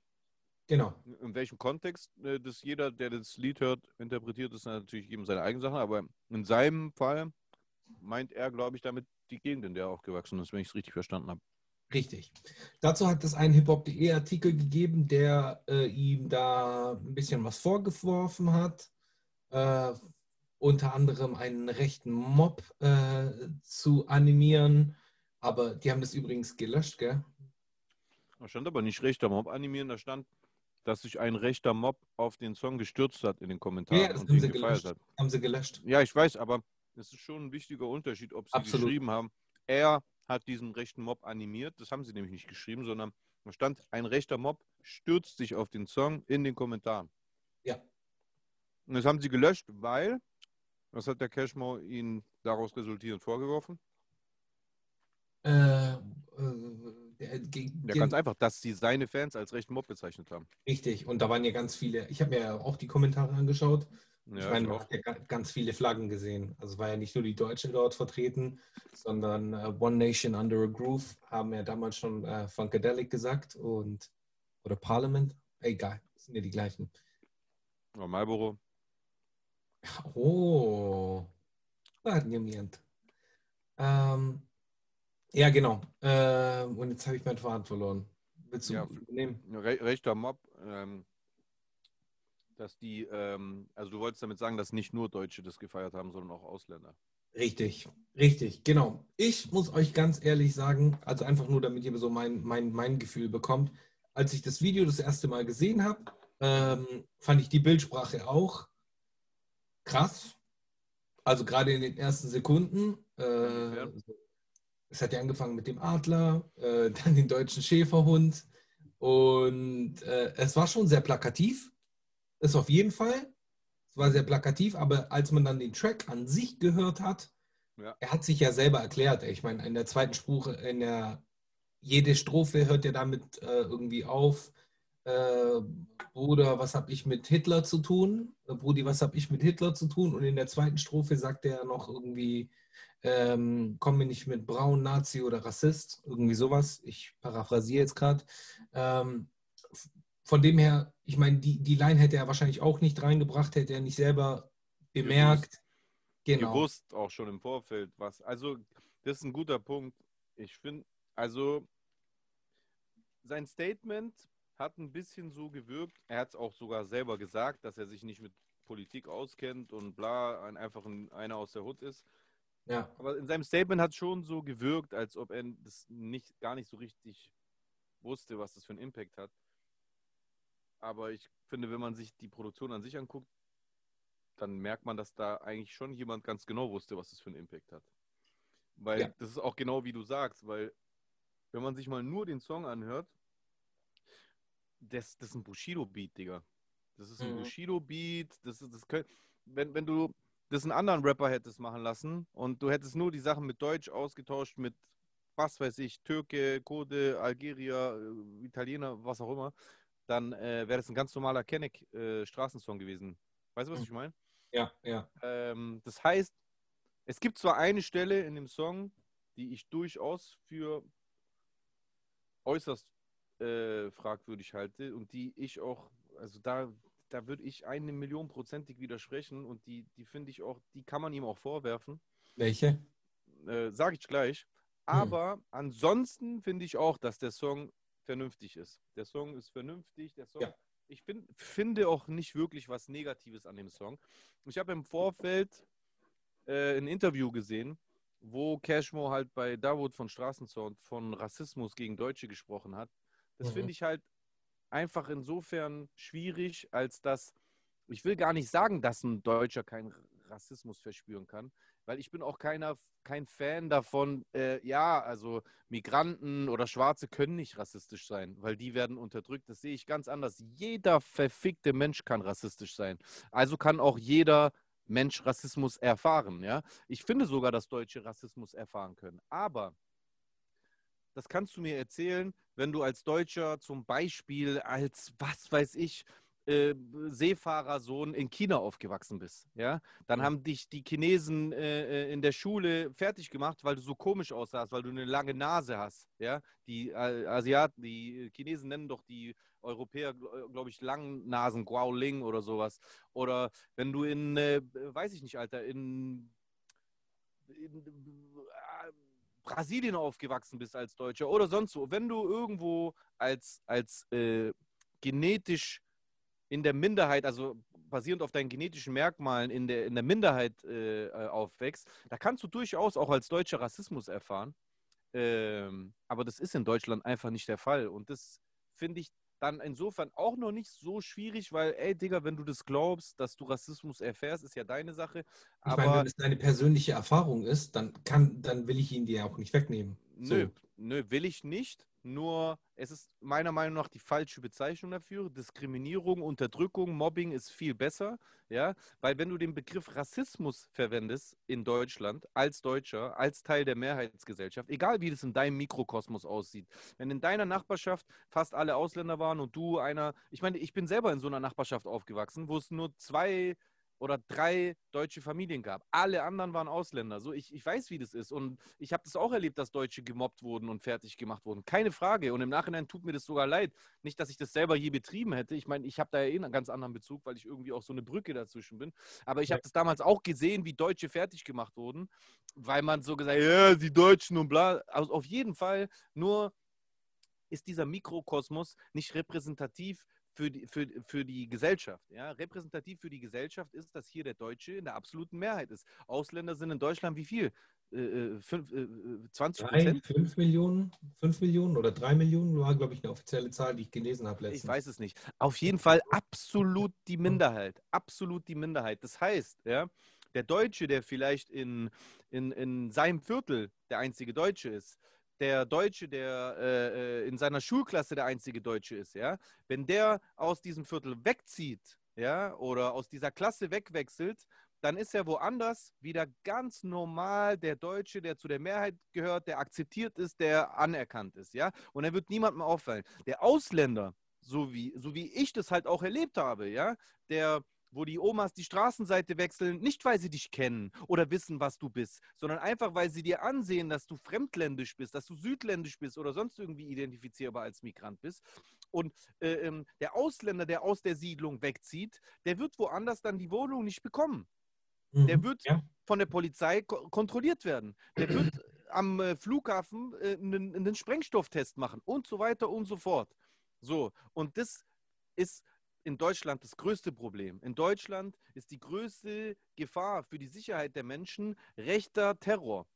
Genau. In welchem Kontext äh, das jeder, der das Lied hört, interpretiert, ist natürlich jedem seine eigene Sache. Aber in seinem Fall meint er, glaube ich, damit die Gegend, in der er aufgewachsen ist, wenn ich es richtig verstanden habe. Richtig. Dazu hat es einen hiphop.de Artikel gegeben, der äh, ihm da ein bisschen was vorgeworfen hat. Äh, unter anderem einen rechten Mob äh, zu animieren. Aber die haben das übrigens gelöscht, gell? Da stand aber nicht rechter Mob animieren, da stand dass sich ein rechter Mob auf den Song gestürzt hat in den Kommentaren Ja, das und haben den gefeiert gelöscht. hat. Haben sie gelöscht. Ja, ich weiß, aber es ist schon ein wichtiger Unterschied, ob sie Absolut. geschrieben haben, er hat diesen rechten Mob animiert. Das haben sie nämlich nicht geschrieben, sondern da stand, ein rechter Mob stürzt sich auf den Song in den Kommentaren. Ja. Und das haben sie gelöscht, weil, was hat der Cashmo ihnen daraus resultierend vorgeworfen? Äh, äh, Ja, ganz einfach, dass sie seine Fans als rechten Mob bezeichnet haben. Richtig, und da waren ja ganz viele, ich habe mir ja auch die Kommentare angeschaut. ich Ja, meine, ich man auch. hat ja ganz viele Flaggen gesehen. Also war ja nicht nur die Deutsche dort vertreten, sondern äh, One Nation Under a Groove haben ja damals schon äh, Funkadelic gesagt und oder Parliament. Egal, das sind ja die gleichen. Ja, Marlboro. Oh, niemand. Ähm, ja, genau. Ähm, und jetzt habe ich meinen Faden verloren. Willst du Ja. nehmen? Re rechter Mob, ähm, dass die, ähm, also du wolltest damit sagen, dass nicht nur Deutsche das gefeiert haben, sondern auch Ausländer. Richtig, richtig, genau. Ich muss euch ganz ehrlich sagen, also einfach nur, damit ihr so mein, mein, mein Gefühl bekommt, als ich das Video das erste Mal gesehen habe, ähm, fand ich die Bildsprache auch krass. Also gerade in den ersten Sekunden. Äh, Inwiefern? Es hat ja angefangen mit dem Adler, äh, dann den deutschen Schäferhund und äh, es war schon sehr plakativ. Das auf jeden Fall. Es war sehr plakativ, aber als man dann den Track an sich gehört hat, Ja. er hat sich ja selber erklärt. Ich meine, in der zweiten Spruche, in der jede Strophe hört ja damit äh, irgendwie auf. Äh, Bruder, was habe ich mit Hitler zu tun? Äh, Brudi, was habe ich mit Hitler zu tun? Und in der zweiten Strophe sagt er noch irgendwie, ähm, komm mir nicht mit Braun, Nazi oder Rassist, irgendwie sowas. Ich paraphrasiere jetzt gerade. Ähm, von dem her, ich meine, die, die Line hätte er wahrscheinlich auch nicht reingebracht, hätte er nicht selber bemerkt. Genau. Gewusst auch schon im Vorfeld, was. Also, das ist ein guter Punkt. Ich finde, also, sein Statement hat ein bisschen so gewirkt. Er hat es auch sogar selber gesagt, dass er sich nicht mit Politik auskennt und bla, ein, einfach ein, einer aus der Hut ist. Ja, Aber in seinem Statement hat es schon so gewirkt, als ob er das nicht, gar nicht so richtig wusste, was das für einen Impact hat. Aber ich finde, wenn man sich die Produktion an sich anguckt, dann merkt man, dass da eigentlich schon jemand ganz genau wusste, was das für einen Impact hat. Weil Ja. das ist auch genau wie du sagst, weil wenn man sich mal nur den Song anhört, das, das ist ein Bushido-Beat, Digga. Das ist ein Mhm. Bushido-Beat, das ist, das könnt, wenn, wenn du das einen anderen Rapper hättest machen lassen und du hättest nur die Sachen mit Deutsch ausgetauscht mit, was weiß ich, Türke, Kurde, Algerier, äh, Italiener, was auch immer, dann äh, wäre das ein ganz normaler Kenneck-Straßensong gewesen. Weißt du, was Mhm. ich meine? ja, ja. Ähm, das heißt, es gibt zwar eine Stelle in dem Song, die ich durchaus für äußerst äh, fragwürdig halte und die ich auch, also da, da würde ich eine Million prozentig widersprechen und die, die finde ich auch, die kann man ihm auch vorwerfen, Welche? äh, sage ich gleich. Aber ansonsten finde ich auch, dass der Song vernünftig ist. Der Song ist vernünftig, der Song. Ja. Ich find, finde auch nicht wirklich was Negatives an dem Song. Ich habe im Vorfeld äh, ein Interview gesehen, wo Cashmo halt bei Dawood von Straßensound von Rassismus gegen Deutsche gesprochen hat. Das Mhm. finde ich halt einfach insofern schwierig, als dass ich will gar nicht sagen, dass ein Deutscher keinen Rassismus verspüren kann, weil ich bin auch keiner, kein Fan davon, äh, ja, also Migranten oder Schwarze können nicht rassistisch sein, weil die werden unterdrückt. Das sehe ich ganz anders. Jeder verfickte Mensch kann rassistisch sein. Also kann auch jeder Mensch Rassismus erfahren, ja. Ich finde sogar, dass Deutsche Rassismus erfahren können. Aber das kannst du mir erzählen, wenn du als Deutscher zum Beispiel als, was weiß ich, äh, Seefahrersohn in China aufgewachsen bist, ja, dann haben dich die Chinesen äh, äh, in der Schule fertig gemacht, weil du so komisch aussahst, weil du eine lange Nase hast, ja. Die äh, Asiaten, die Chinesen nennen doch die Europäer, glaube ich, langen Nasen, Guaoling oder sowas. Oder wenn du in, äh, weiß ich nicht, Alter, in, in äh, Brasilien aufgewachsen bist als Deutscher oder sonst wo, wenn du irgendwo als, als äh, genetisch in der Minderheit, also basierend auf deinen genetischen Merkmalen in der, in der Minderheit äh, äh, aufwächst, da kannst du durchaus auch als Deutscher Rassismus erfahren. Ähm, aber das ist in Deutschland einfach nicht der Fall. Und das finde ich dann insofern auch noch nicht so schwierig, weil, ey, Digga, wenn du das glaubst, dass du Rassismus erfährst, ist ja deine Sache. Ich Aber meine, wenn es deine persönliche Erfahrung ist, dann kann, dann will ich ihn dir auch nicht wegnehmen. Nö, nö, will ich nicht. Nur es ist meiner Meinung nach die falsche Bezeichnung dafür. Diskriminierung, Unterdrückung, Mobbing ist viel besser, ja, weil wenn du den Begriff Rassismus verwendest in Deutschland als Deutscher, als Teil der Mehrheitsgesellschaft, egal wie das in deinem Mikrokosmos aussieht, wenn in deiner Nachbarschaft fast alle Ausländer waren und du einer, ich meine, ich bin selber in so einer Nachbarschaft aufgewachsen, wo es nur zwei oder drei deutsche Familien gab. Alle anderen waren Ausländer. So, ich, ich weiß, wie das ist. Und ich habe das auch erlebt, dass Deutsche gemobbt wurden und fertig gemacht wurden. Keine Frage. Und im Nachhinein tut mir das sogar leid. Nicht, dass ich das selber je betrieben hätte. Ich meine, ich habe da ja eh einen ganz anderen Bezug, weil ich irgendwie auch so eine Brücke dazwischen bin. Aber ich habe das damals auch gesehen, wie Deutsche fertig gemacht wurden, weil man so gesagt, ja, die Deutschen und bla. Also auf jeden Fall nur ist dieser Mikrokosmos nicht repräsentativ für die, für, für die Gesellschaft. Ja? Repräsentativ für die Gesellschaft ist, dass hier der Deutsche in der absoluten Mehrheit ist. Ausländer sind in Deutschland wie viel? Äh, äh fünf, äh, 20 Prozent? 5 Millionen, 5 Millionen oder 3 Millionen war, glaube ich, eine offizielle Zahl, die ich gelesen habe letztens. Ich weiß es nicht. Auf jeden Fall absolut die Minderheit. Absolut die Minderheit. Das heißt, ja, der Deutsche, der vielleicht in, in, in seinem Viertel der einzige Deutsche ist, der Deutsche, der äh, äh, in seiner Schulklasse der einzige Deutsche ist, ja, wenn der aus diesem Viertel wegzieht, ja, oder aus dieser Klasse wegwechselt, dann ist er woanders wieder ganz normal der Deutsche, der zu der Mehrheit gehört, der akzeptiert ist, der anerkannt ist, ja, und er wird niemandem auffallen. Der Ausländer, so wie, so wie ich das halt auch erlebt habe, ja, der wo die Omas die Straßenseite wechseln, nicht weil sie dich kennen oder wissen, was du bist, sondern einfach, weil sie dir ansehen, dass du fremdländisch bist, dass du südländisch bist oder sonst irgendwie identifizierbar als Migrant bist. Und äh, ähm, der Ausländer, der aus der Siedlung wegzieht, der wird woanders dann die Wohnung nicht bekommen. Mhm, der wird ja. von der Polizei ko kontrolliert werden. Der wird am äh, Flughafen äh, einen, einen Sprengstofftest machen und so weiter und so fort. So, und das ist in Deutschland das größte Problem. In Deutschland ist die größte Gefahr für die Sicherheit der Menschen rechter Terror.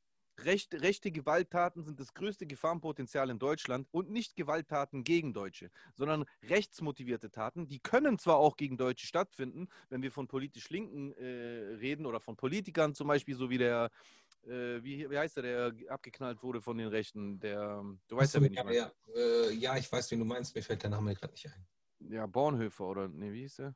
Recht, rechte Gewalttaten sind das größte Gefahrenpotenzial in Deutschland und nicht Gewalttaten gegen Deutsche, sondern rechtsmotivierte Taten. Die können zwar auch gegen Deutsche stattfinden, wenn wir von politisch Linken äh, reden oder von Politikern zum Beispiel, so wie der, äh, wie, wie heißt der, der abgeknallt wurde von den Rechten, der, du weißt Achso, ja, wen ich meine. Ja, äh, ja, ich weiß, wen du meinst, mir fällt der Name gerade nicht ein ja, Bornhöfer oder, ne, wie hieß er?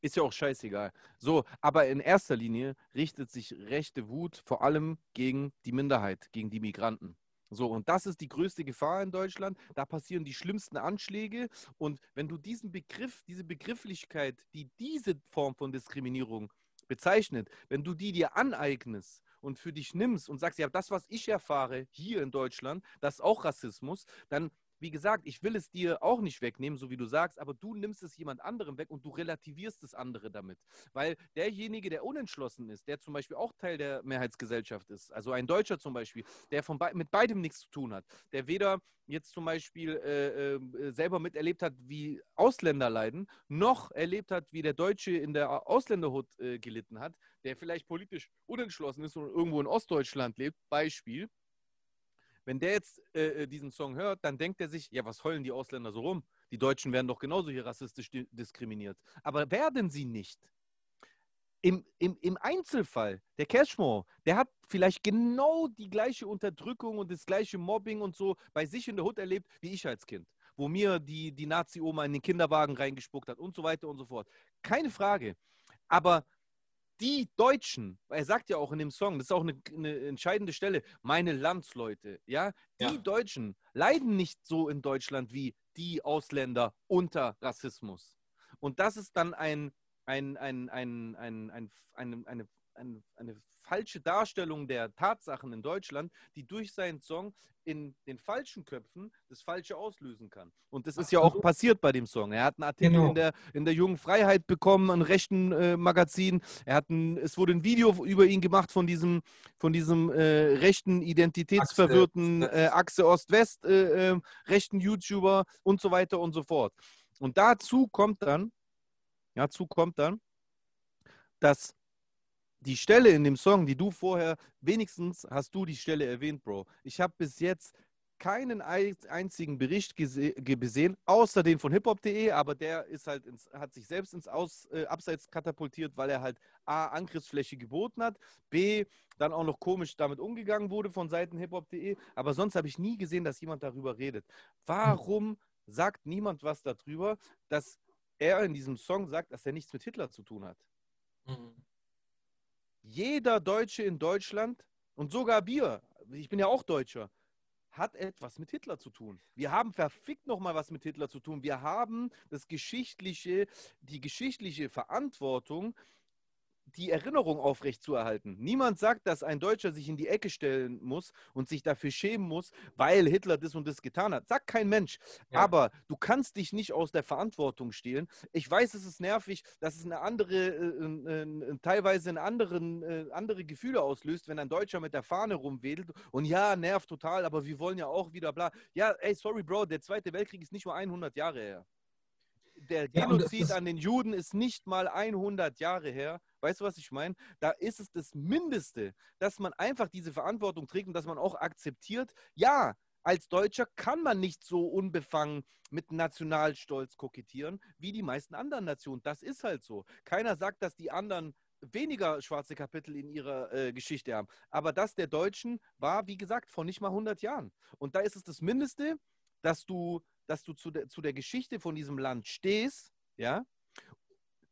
Ist ja auch scheißegal. So, aber in erster Linie richtet sich rechte Wut vor allem gegen die Minderheit, gegen die Migranten. So, und das ist die größte Gefahr in Deutschland. Da passieren die schlimmsten Anschläge. Und wenn du diesen Begriff, diese Begrifflichkeit, die diese Form von Diskriminierung bezeichnet, wenn du die dir aneignest und für dich nimmst und sagst, ja, das, was ich erfahre hier in Deutschland, das ist auch Rassismus, dann wie gesagt, ich will es dir auch nicht wegnehmen, so wie du sagst, aber du nimmst es jemand anderem weg und du relativierst das andere damit. Weil derjenige, der unentschlossen ist, der zum Beispiel auch Teil der Mehrheitsgesellschaft ist, also ein Deutscher zum Beispiel, der von be mit beidem nichts zu tun hat, der weder jetzt zum Beispiel äh, äh, selber miterlebt hat, wie Ausländer leiden, noch erlebt hat, wie der Deutsche in der Ausländerhut äh, gelitten hat, der vielleicht politisch unentschlossen ist und irgendwo in Ostdeutschland lebt, Beispiel, wenn der jetzt äh, äh, diesen Song hört, dann denkt er sich, ja, was heulen die Ausländer so rum? Die Deutschen werden doch genauso hier rassistisch diskriminiert. Aber werden sie nicht. Im, im, Im Einzelfall, der Cashmore, der hat vielleicht genau die gleiche Unterdrückung und das gleiche Mobbing und so bei sich in der Hut erlebt, wie ich als Kind. Wo mir die, die Nazi-Oma in den Kinderwagen reingespuckt hat und so weiter und so fort. Keine Frage. Aber die Deutschen, er sagt ja auch in dem Song, das ist auch eine, eine entscheidende Stelle, meine Landsleute, ja, die ja. Deutschen leiden nicht so in Deutschland wie die Ausländer unter Rassismus. Und das ist dann ein, ein, ein, ein, ein, ein, eine, eine, eine, eine falsche Darstellung der Tatsachen in Deutschland, die durch seinen Song in den falschen Köpfen das Falsche auslösen kann. Und das ist ja auch passiert bei dem Song. Er hat einen Artikel genau. in, der, in der Jungen Freiheit bekommen, ein rechten äh, Magazin. Er hat ein, es wurde ein Video über ihn gemacht von diesem, von diesem äh, rechten, identitätsverwirrten äh, Achse Ost-West, äh, ähm, rechten YouTuber und so weiter und so fort. Und dazu kommt dann, dazu kommt dann, dass die Stelle in dem Song, die du vorher, wenigstens hast du die Stelle erwähnt, Bro. Ich habe bis jetzt keinen ei- einzigen Bericht gese- ge- gesehen, außer den von hiphop.de, aber der ist halt ins, hat sich selbst ins Aus, äh, Abseits katapultiert, weil er halt A, Angriffsfläche geboten hat, B, dann auch noch komisch damit umgegangen wurde von Seiten hiphop.de, aber sonst habe ich nie gesehen, dass jemand darüber redet. Warum sagt niemand was darüber, dass er in diesem Song sagt, dass er nichts mit Hitler zu tun hat? Mhm. Jeder Deutsche in Deutschland und sogar wir, ich bin ja auch Deutscher, hat etwas mit Hitler zu tun. Wir haben verfickt nochmal was mit Hitler zu tun. Wir haben das geschichtliche, die geschichtliche Verantwortung, die Erinnerung aufrechtzuerhalten. Niemand sagt, dass ein Deutscher sich in die Ecke stellen muss und sich dafür schämen muss, weil Hitler das und das getan hat. Sagt kein Mensch. Ja. Aber du kannst dich nicht aus der Verantwortung stehlen. Ich weiß, es ist nervig, dass es eine andere, äh, äh, äh, teilweise in anderen, äh, andere Gefühle auslöst, wenn ein Deutscher mit der Fahne rumwedelt. Und ja, nervt total, aber wir wollen ja auch wieder bla. Ja, ey, sorry, Bro, der Zweite Weltkrieg ist nicht nur 100 Jahre her. Der Ja, Genozid ist- an den Juden ist nicht mal 100 Jahre her. Weißt du, was ich meine? Da ist es das Mindeste, dass man einfach diese Verantwortung trägt und dass man auch akzeptiert, ja, als Deutscher kann man nicht so unbefangen mit Nationalstolz kokettieren wie die meisten anderen Nationen. Das ist halt so. Keiner sagt, dass die anderen weniger schwarze Kapitel in ihrer äh, Geschichte haben. Aber das der Deutschen war, wie gesagt, vor nicht mal 100 Jahren. Und da ist es das Mindeste, dass du, dass du zu, der, zu der Geschichte von diesem Land stehst, ja,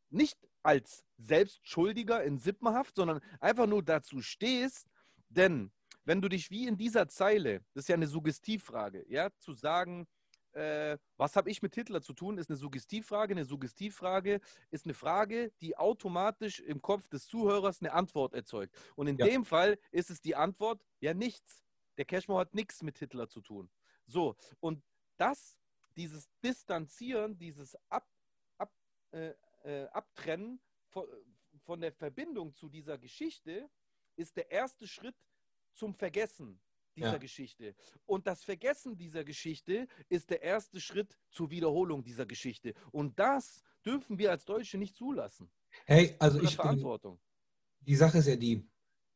nicht als Selbstschuldiger in Sippenhaft, sondern einfach nur dazu stehst, denn wenn du dich wie in dieser Zeile, das ist ja eine Suggestivfrage, ja, zu sagen, äh, was habe ich mit Hitler zu tun, ist eine Suggestivfrage. Eine Suggestivfrage ist eine Frage, die automatisch im Kopf des Zuhörers eine Antwort erzeugt. Und in Ja. dem Fall ist es die Antwort, ja, nichts. Der Cashmore hat nichts mit Hitler zu tun. So, und das, dieses Distanzieren, dieses Ab, Ab, äh, äh, Abtrennen von, von der Verbindung zu dieser Geschichte, ist der erste Schritt zum Vergessen dieser Ja. Geschichte. Und das Vergessen dieser Geschichte ist der erste Schritt zur Wiederholung dieser Geschichte. Und das dürfen wir als Deutsche nicht zulassen. Hey, also ich bin, Verantwortung. die Sache ist ja die,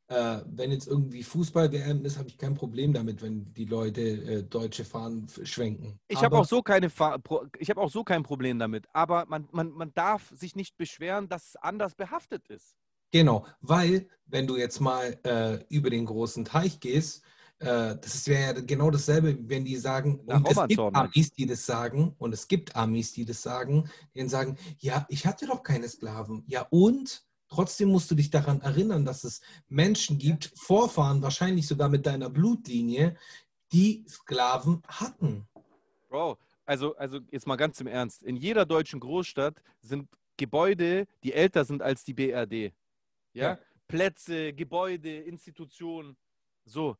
äh, wenn jetzt irgendwie Fußball-WM ist, habe ich kein Problem damit, wenn die Leute äh, deutsche Fahnen schwenken. Ich habe auch so keine Fa- Pro- ich habe auch so kein Problem damit. Aber man, man, man darf sich nicht beschweren, dass es anders behaftet ist. Genau, weil wenn du jetzt mal äh, über den großen Teich gehst, äh, das wäre ja genau dasselbe, wenn die sagen, Nach und es gibt ne? Amis, die das sagen, und es gibt Amis, die das sagen, die sagen, ja, ich hatte doch keine Sklaven. Ja, und trotzdem musst du dich daran erinnern, dass es Menschen gibt, Vorfahren, wahrscheinlich sogar mit deiner Blutlinie, die Sklaven hatten. Bro, also, also jetzt mal ganz im Ernst. In jeder deutschen Großstadt sind Gebäude, die älter sind als die BRD. Ja? Ja. Plätze, Gebäude, Institutionen. So.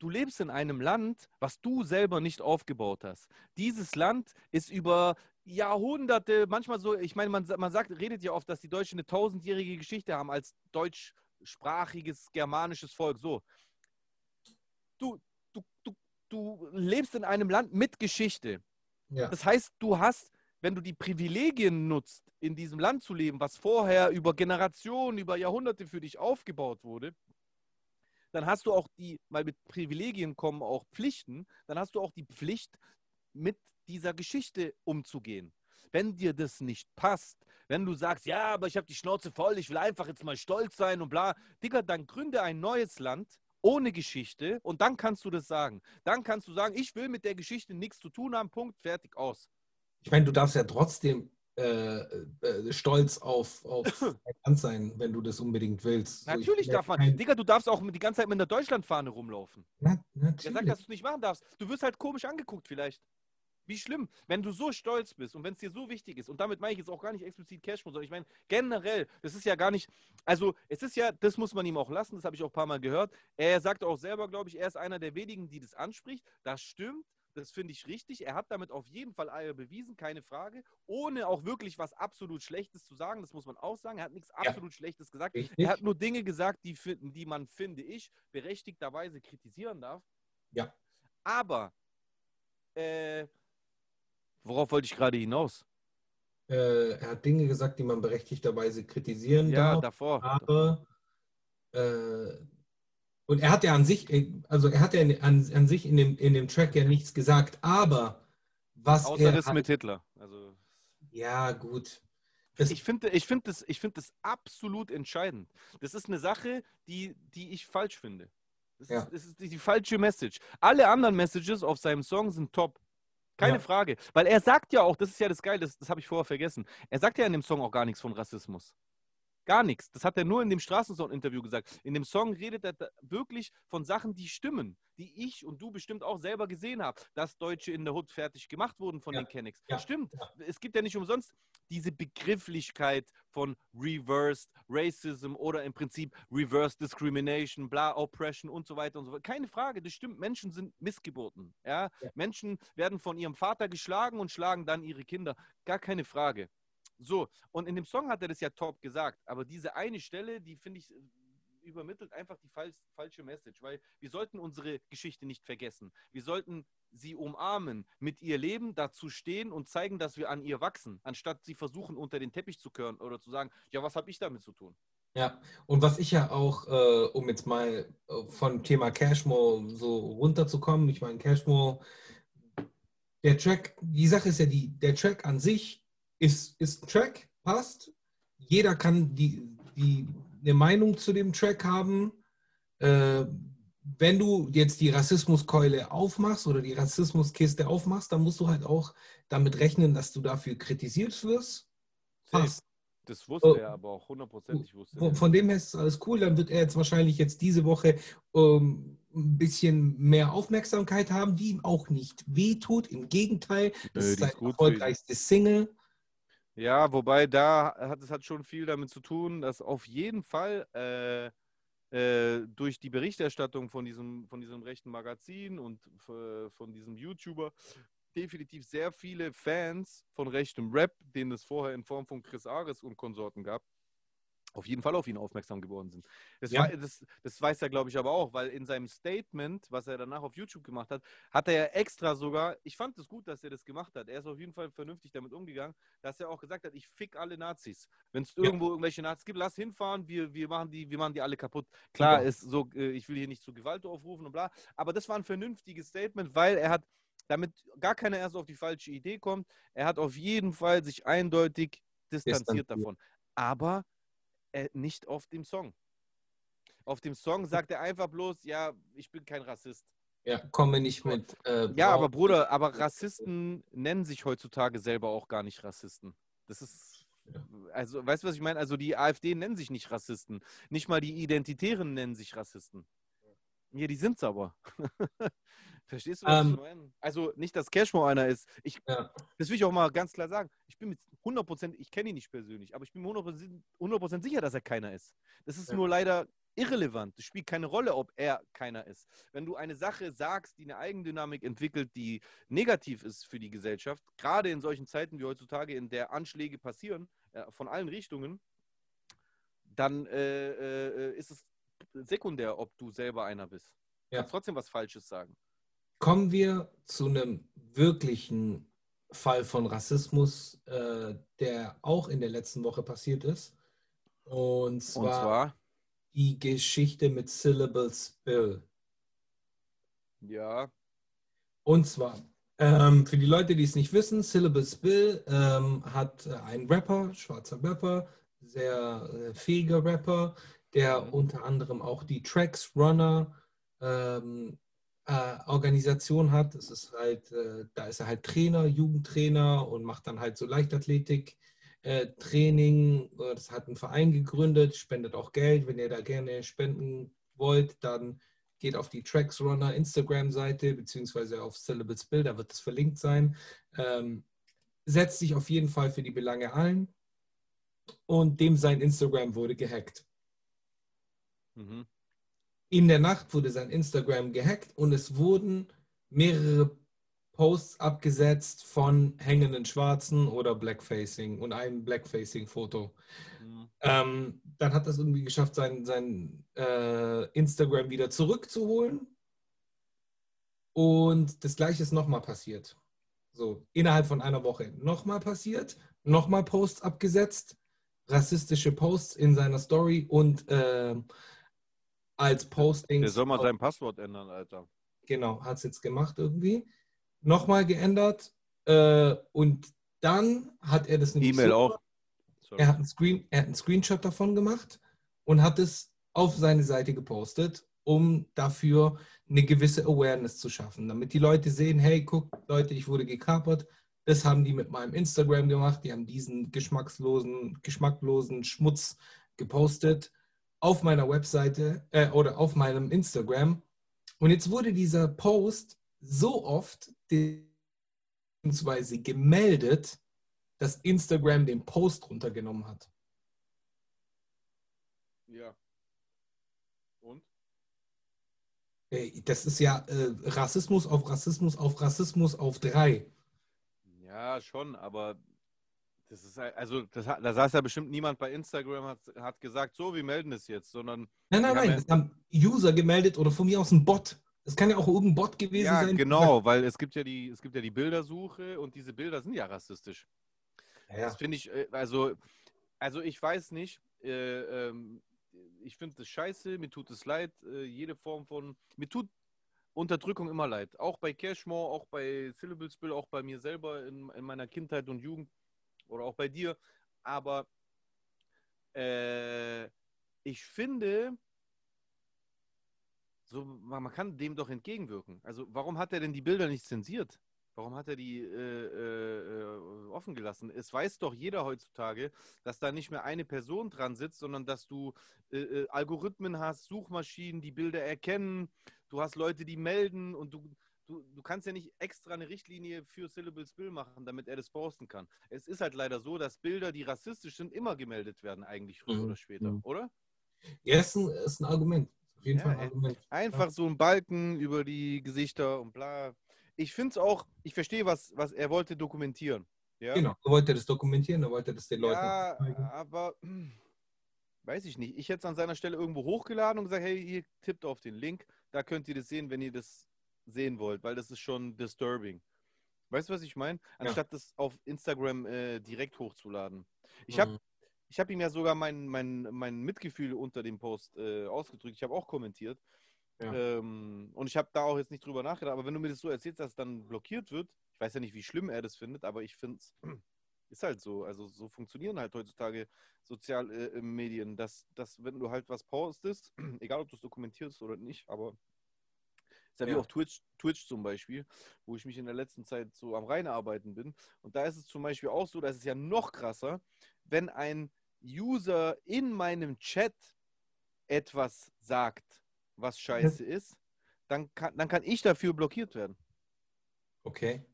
Du lebst in einem Land, was du selber nicht aufgebaut hast. Dieses Land ist über Jahrhunderte, manchmal so, ich meine, man, man sagt, redet ja oft, dass die Deutschen eine tausendjährige Geschichte haben als deutschsprachiges germanisches Volk. So. Du, du, du, du lebst in einem Land mit Geschichte. Ja. Das heißt, du hast, wenn du die Privilegien nutzt, in diesem Land zu leben, was vorher über Generationen, über Jahrhunderte für dich aufgebaut wurde, dann hast du auch die, weil mit Privilegien kommen auch Pflichten, dann hast du auch die Pflicht, mit dieser Geschichte umzugehen. Wenn dir das nicht passt, wenn du sagst, ja, aber ich habe die Schnauze voll, ich will einfach jetzt mal stolz sein und bla, Digga, dann gründe ein neues Land ohne Geschichte und dann kannst du das sagen. Dann kannst du sagen, ich will mit der Geschichte nichts zu tun haben, Punkt, fertig, aus. Ich meine, du darfst ja trotzdem äh, äh, stolz auf, auf [coughs] dein Land sein, wenn du das unbedingt willst. So, ich Natürlich ja darf man. kein- Digga, du darfst auch die ganze Zeit mit einer Deutschlandfahne rumlaufen. Na, Wer sagt, natürlich. dass du es nicht machen darfst? Du wirst halt komisch angeguckt vielleicht. Wie schlimm, wenn du so stolz bist und wenn es dir so wichtig ist, und damit meine ich jetzt auch gar nicht explizit Cashflow, sondern ich meine generell, das ist ja gar nicht, also es ist ja, das muss man ihm auch lassen, das habe ich auch ein paar Mal gehört. Er sagt auch selber, glaube ich, er ist einer der wenigen, die das anspricht. Das stimmt, das finde ich richtig. Er hat damit auf jeden Fall Eier bewiesen, keine Frage, ohne auch wirklich was absolut Schlechtes zu sagen, das muss man auch sagen. Er hat nichts absolut Schlechtes gesagt. Richtig. Er hat nur Dinge gesagt, die, die man, finde ich, berechtigterweise kritisieren darf. Ja. Aber, äh, worauf wollte ich gerade hinaus? Äh, er hat Dinge gesagt, die man berechtigterweise kritisieren Ja, darf, davor. aber äh, Und er hat ja an sich, äh, also er hat ja an, an sich in dem, in dem Track ja nichts gesagt, aber was Außer er das hat, mit Hitler. Also, ja gut. Das, ich finde ich find das, ich find das absolut entscheidend. Das ist eine Sache, die, die ich falsch finde. Das, Ja. ist, das ist die, die falsche Message. Alle anderen Messages auf seinem Song sind top. Keine Ja. Frage. Weil er sagt ja auch, das ist ja das Geile, das, das habe ich vorher vergessen. Er sagt ja in dem Song auch gar nichts von Rassismus. Gar nichts. Das hat er nur in dem Straßensound-Interview gesagt. In dem Song redet er wirklich von Sachen, die stimmen, die ich und du bestimmt auch selber gesehen haben, dass Deutsche in der Hood fertig gemacht wurden von Ja. den Kennex. Ja. Stimmt. Es gibt ja nicht umsonst diese Begrifflichkeit von Reversed Racism oder im Prinzip Reverse Discrimination, bla, Oppression und so weiter und so fort. Keine Frage, das stimmt. Menschen sind Missgeburten. Ja? Ja. Menschen werden von ihrem Vater geschlagen und schlagen dann ihre Kinder. Gar keine Frage. So, und in dem Song hat er das ja top gesagt, aber diese eine Stelle, die finde ich, äh, übermittelt einfach die fal falsche Message, weil wir sollten unsere Geschichte nicht vergessen. Wir sollten sie umarmen, mit ihr leben, dazu stehen und zeigen, dass wir an ihr wachsen, anstatt sie versuchen, unter den Teppich zu kehren oder zu sagen, ja, was habe ich damit zu tun? Ja, und was ich ja auch, äh, um jetzt mal äh, von Thema Cashmo so runterzukommen, ich meine, Cashmo, der Track, die Sache ist ja die, der Track an sich ist, ist ein Track, passt. Jeder kann die, die, eine Meinung zu dem Track haben. Äh, wenn du jetzt die Rassismuskeule aufmachst oder die Rassismuskiste aufmachst, dann musst du halt auch damit rechnen, dass du dafür kritisiert wirst. Passt. Das wusste Oh. er aber auch hundertprozentig wusste Von, von dem her ist alles cool. Dann wird er jetzt wahrscheinlich jetzt diese Woche ähm, ein bisschen mehr Aufmerksamkeit haben, die ihm auch nicht wehtut. Im Gegenteil, das Nö, ist sein erfolgreichste Single. Ja, wobei da hat es hat schon viel damit zu tun, dass auf jeden Fall äh, äh, durch die Berichterstattung von diesem, von diesem rechten Magazin und äh, von diesem YouTuber definitiv sehr viele Fans von rechtem Rap, denen es vorher in Form von Chris Ares und Konsorten gab, auf jeden Fall auf ihn aufmerksam geworden sind. Das, Ja. wei- das, das weiß er, glaube ich, aber auch, weil in seinem Statement, was er danach auf YouTube gemacht hat, hat er ja extra sogar, ich fand es gut, dass er das gemacht hat. Er ist auf jeden Fall vernünftig damit umgegangen, dass er auch gesagt hat, ich fick alle Nazis. Wenn es Ja. irgendwo irgendwelche Nazis gibt, lass hinfahren, wir, wir, machen die, wir machen die alle kaputt. Klar, Super. ist so, äh, ich will hier nicht zu Gewalt aufrufen und bla, aber das war ein vernünftiges Statement, weil er hat, damit gar keiner erst auf die falsche Idee kommt, er hat auf jeden Fall sich eindeutig distanziert Distanziert. davon. Aber äh, nicht auf dem Song. Auf dem Song sagt er einfach bloß, ja, ich bin kein Rassist. Ja, komme nicht mit. Äh, Ja, aber Bruder, aber Rassisten nennen sich heutzutage selber auch gar nicht Rassisten. Das ist, also, weißt du, was ich meine? Also die AfD nennen sich nicht Rassisten. Nicht mal die Identitären nennen sich Rassisten. Ja, die sind's aber. [laughs] Verstehst du, was Ähm, ich meine? Also nicht, dass Cashmo einer ist. Ich, Ja. Das will ich auch mal ganz klar sagen. Ich bin mit 100%, ich kenne ihn nicht persönlich, aber ich bin mir 100%, 100 sicher, dass er keiner ist. Das ist Ja. nur leider irrelevant. Es spielt keine Rolle, ob er keiner ist. Wenn du eine Sache sagst, die eine Eigendynamik entwickelt, die negativ ist für die Gesellschaft, gerade in solchen Zeiten wie heutzutage, in der Anschläge passieren, äh, von allen Richtungen, dann äh, äh, ist es sekundär, ob du selber einer bist. Du Ja. kannst trotzdem was Falsches sagen. Kommen wir zu einem wirklichen Fall von Rassismus, äh, der auch in der letzten Woche passiert ist. Und zwar, Und zwar, die Geschichte mit Syllables Bill. ja, Und zwar, ähm, für die Leute, die es nicht wissen, Syllables Bill ähm, hat äh, einen Rapper, schwarzer Rapper, sehr äh, fähiger Rapper, der Mhm. unter anderem auch die Tracks Runner ähm, äh, Organisation hat. Das ist halt, äh, da ist er halt Trainer, Jugendtrainer und macht dann halt so Leichtathletik. Äh, Training, äh, das hat einen Verein gegründet, spendet auch Geld. Wenn ihr da gerne spenden wollt, dann geht auf die Tracks Runner Instagram-Seite beziehungsweise auf Syllables Bill, da wird es verlinkt sein. Ähm, setzt sich auf jeden Fall für die Belange ein und dem sein Instagram wurde gehackt. Mhm. In der Nacht wurde sein Instagram gehackt und es wurden mehrere Posts abgesetzt von hängenden Schwarzen oder Blackfacing und einem Blackfacing-Foto. Mhm. Ähm, dann hat es irgendwie geschafft, sein, sein äh, Instagram wieder zurückzuholen. Und das gleiche ist nochmal passiert. So, innerhalb von einer Woche nochmal passiert, nochmal Posts abgesetzt, rassistische Posts in seiner Story und ähm, als Postings. Der soll mal sein Passwort ändern, Alter. Genau, hat es jetzt gemacht irgendwie. Nochmal geändert. Äh, und dann hat er das nämlich E-Mail auch. Sorry. Er hat, einen Screen, er hat einen Screenshot davon gemacht und hat es auf seine Seite gepostet, um dafür eine gewisse Awareness zu schaffen, damit die Leute sehen, hey, guck, Leute, ich wurde gekapert. Das haben die mit meinem Instagram gemacht. Die haben diesen geschmackslosen, geschmacklosen Schmutz gepostet auf meiner Webseite äh, oder auf meinem Instagram. Und jetzt wurde dieser Post so oft beziehungsweise gemeldet, dass Instagram den Post runtergenommen hat. Ja. Und? Das ist ja äh, Rassismus auf Rassismus auf Rassismus auf drei. Ja, schon, aber das ist also das, da saß ja bestimmt niemand bei Instagram hat, hat gesagt, so, wir melden es jetzt, sondern Nein, nein, nein, das haben User gemeldet oder von mir aus ein Bot. Das kann ja auch irgendein Bot gewesen ja, sein. genau, weil es gibt ja die es gibt ja die Bildersuche und diese Bilder sind ja rassistisch. Ja, Das finde ich, äh, also, also ich weiß nicht, äh, ähm, ich finde das scheiße, mir tut es leid, äh, jede Form von, mir tut Unterdrückung immer leid. Auch bei Cashmore, auch bei Syllable Spill, auch bei mir selber in, in meiner Kindheit und Jugend oder auch bei dir. Aber äh, ich finde, so, man, kann dem doch entgegenwirken. Also warum hat er denn die Bilder nicht zensiert? Warum hat er die äh, äh, äh, offen gelassen? Es weiß doch jeder heutzutage, dass da nicht mehr eine Person dran sitzt, sondern dass du äh, äh, Algorithmen hast, Suchmaschinen, die Bilder erkennen. Du hast Leute, die melden und du, du, du kannst ja nicht extra eine Richtlinie für Syllable Spill machen, damit er das posten kann. Es ist halt leider so, dass Bilder, die rassistisch sind, immer gemeldet werden, eigentlich früher Mhm. oder später, Mhm. oder? ja ist, ein, ist ein Argument. Auf jeden Ja, Fall ein. Argument. Einfach so ein Balken über die Gesichter und bla. Ich finde es auch, ich verstehe, was, was er wollte dokumentieren. Ja? Genau, er wollte das dokumentieren, er wollte das den Leuten Ja, zeigen. aber [clears throat] weiß ich nicht. Ich hätte es an seiner Stelle irgendwo hochgeladen und gesagt, hey, ihr tippt auf den Link, da könnt ihr das sehen, wenn ihr das sehen wollt, weil das ist schon disturbing. Weißt du, was ich meine? Anstatt das auf Instagram äh, direkt hochzuladen. Ich habe Mhm. ich habe ihm ja sogar mein, mein, mein Mitgefühl unter dem Post äh, ausgedrückt. Ich habe auch kommentiert. Ja. Ähm, und ich habe da auch jetzt nicht drüber nachgedacht. Aber wenn du mir das so erzählst, dass es dann blockiert wird, ich weiß ja nicht, wie schlimm er das findet, aber ich finde es [clears throat] ist halt so. Also so funktionieren halt heutzutage soziale äh, dass, dass wenn du halt was postest, [clears throat] egal ob du es dokumentierst oder nicht, aber ist ja wie Ja. auf Twitch, Twitch zum Beispiel, wo ich mich in der letzten Zeit so am Reinarbeiten bin. Und da ist es zum Beispiel auch so, dass es ja noch krasser, wenn ein User in meinem Chat etwas sagt, was scheiße ist, dann kann, dann kann ich dafür blockiert werden. Okay.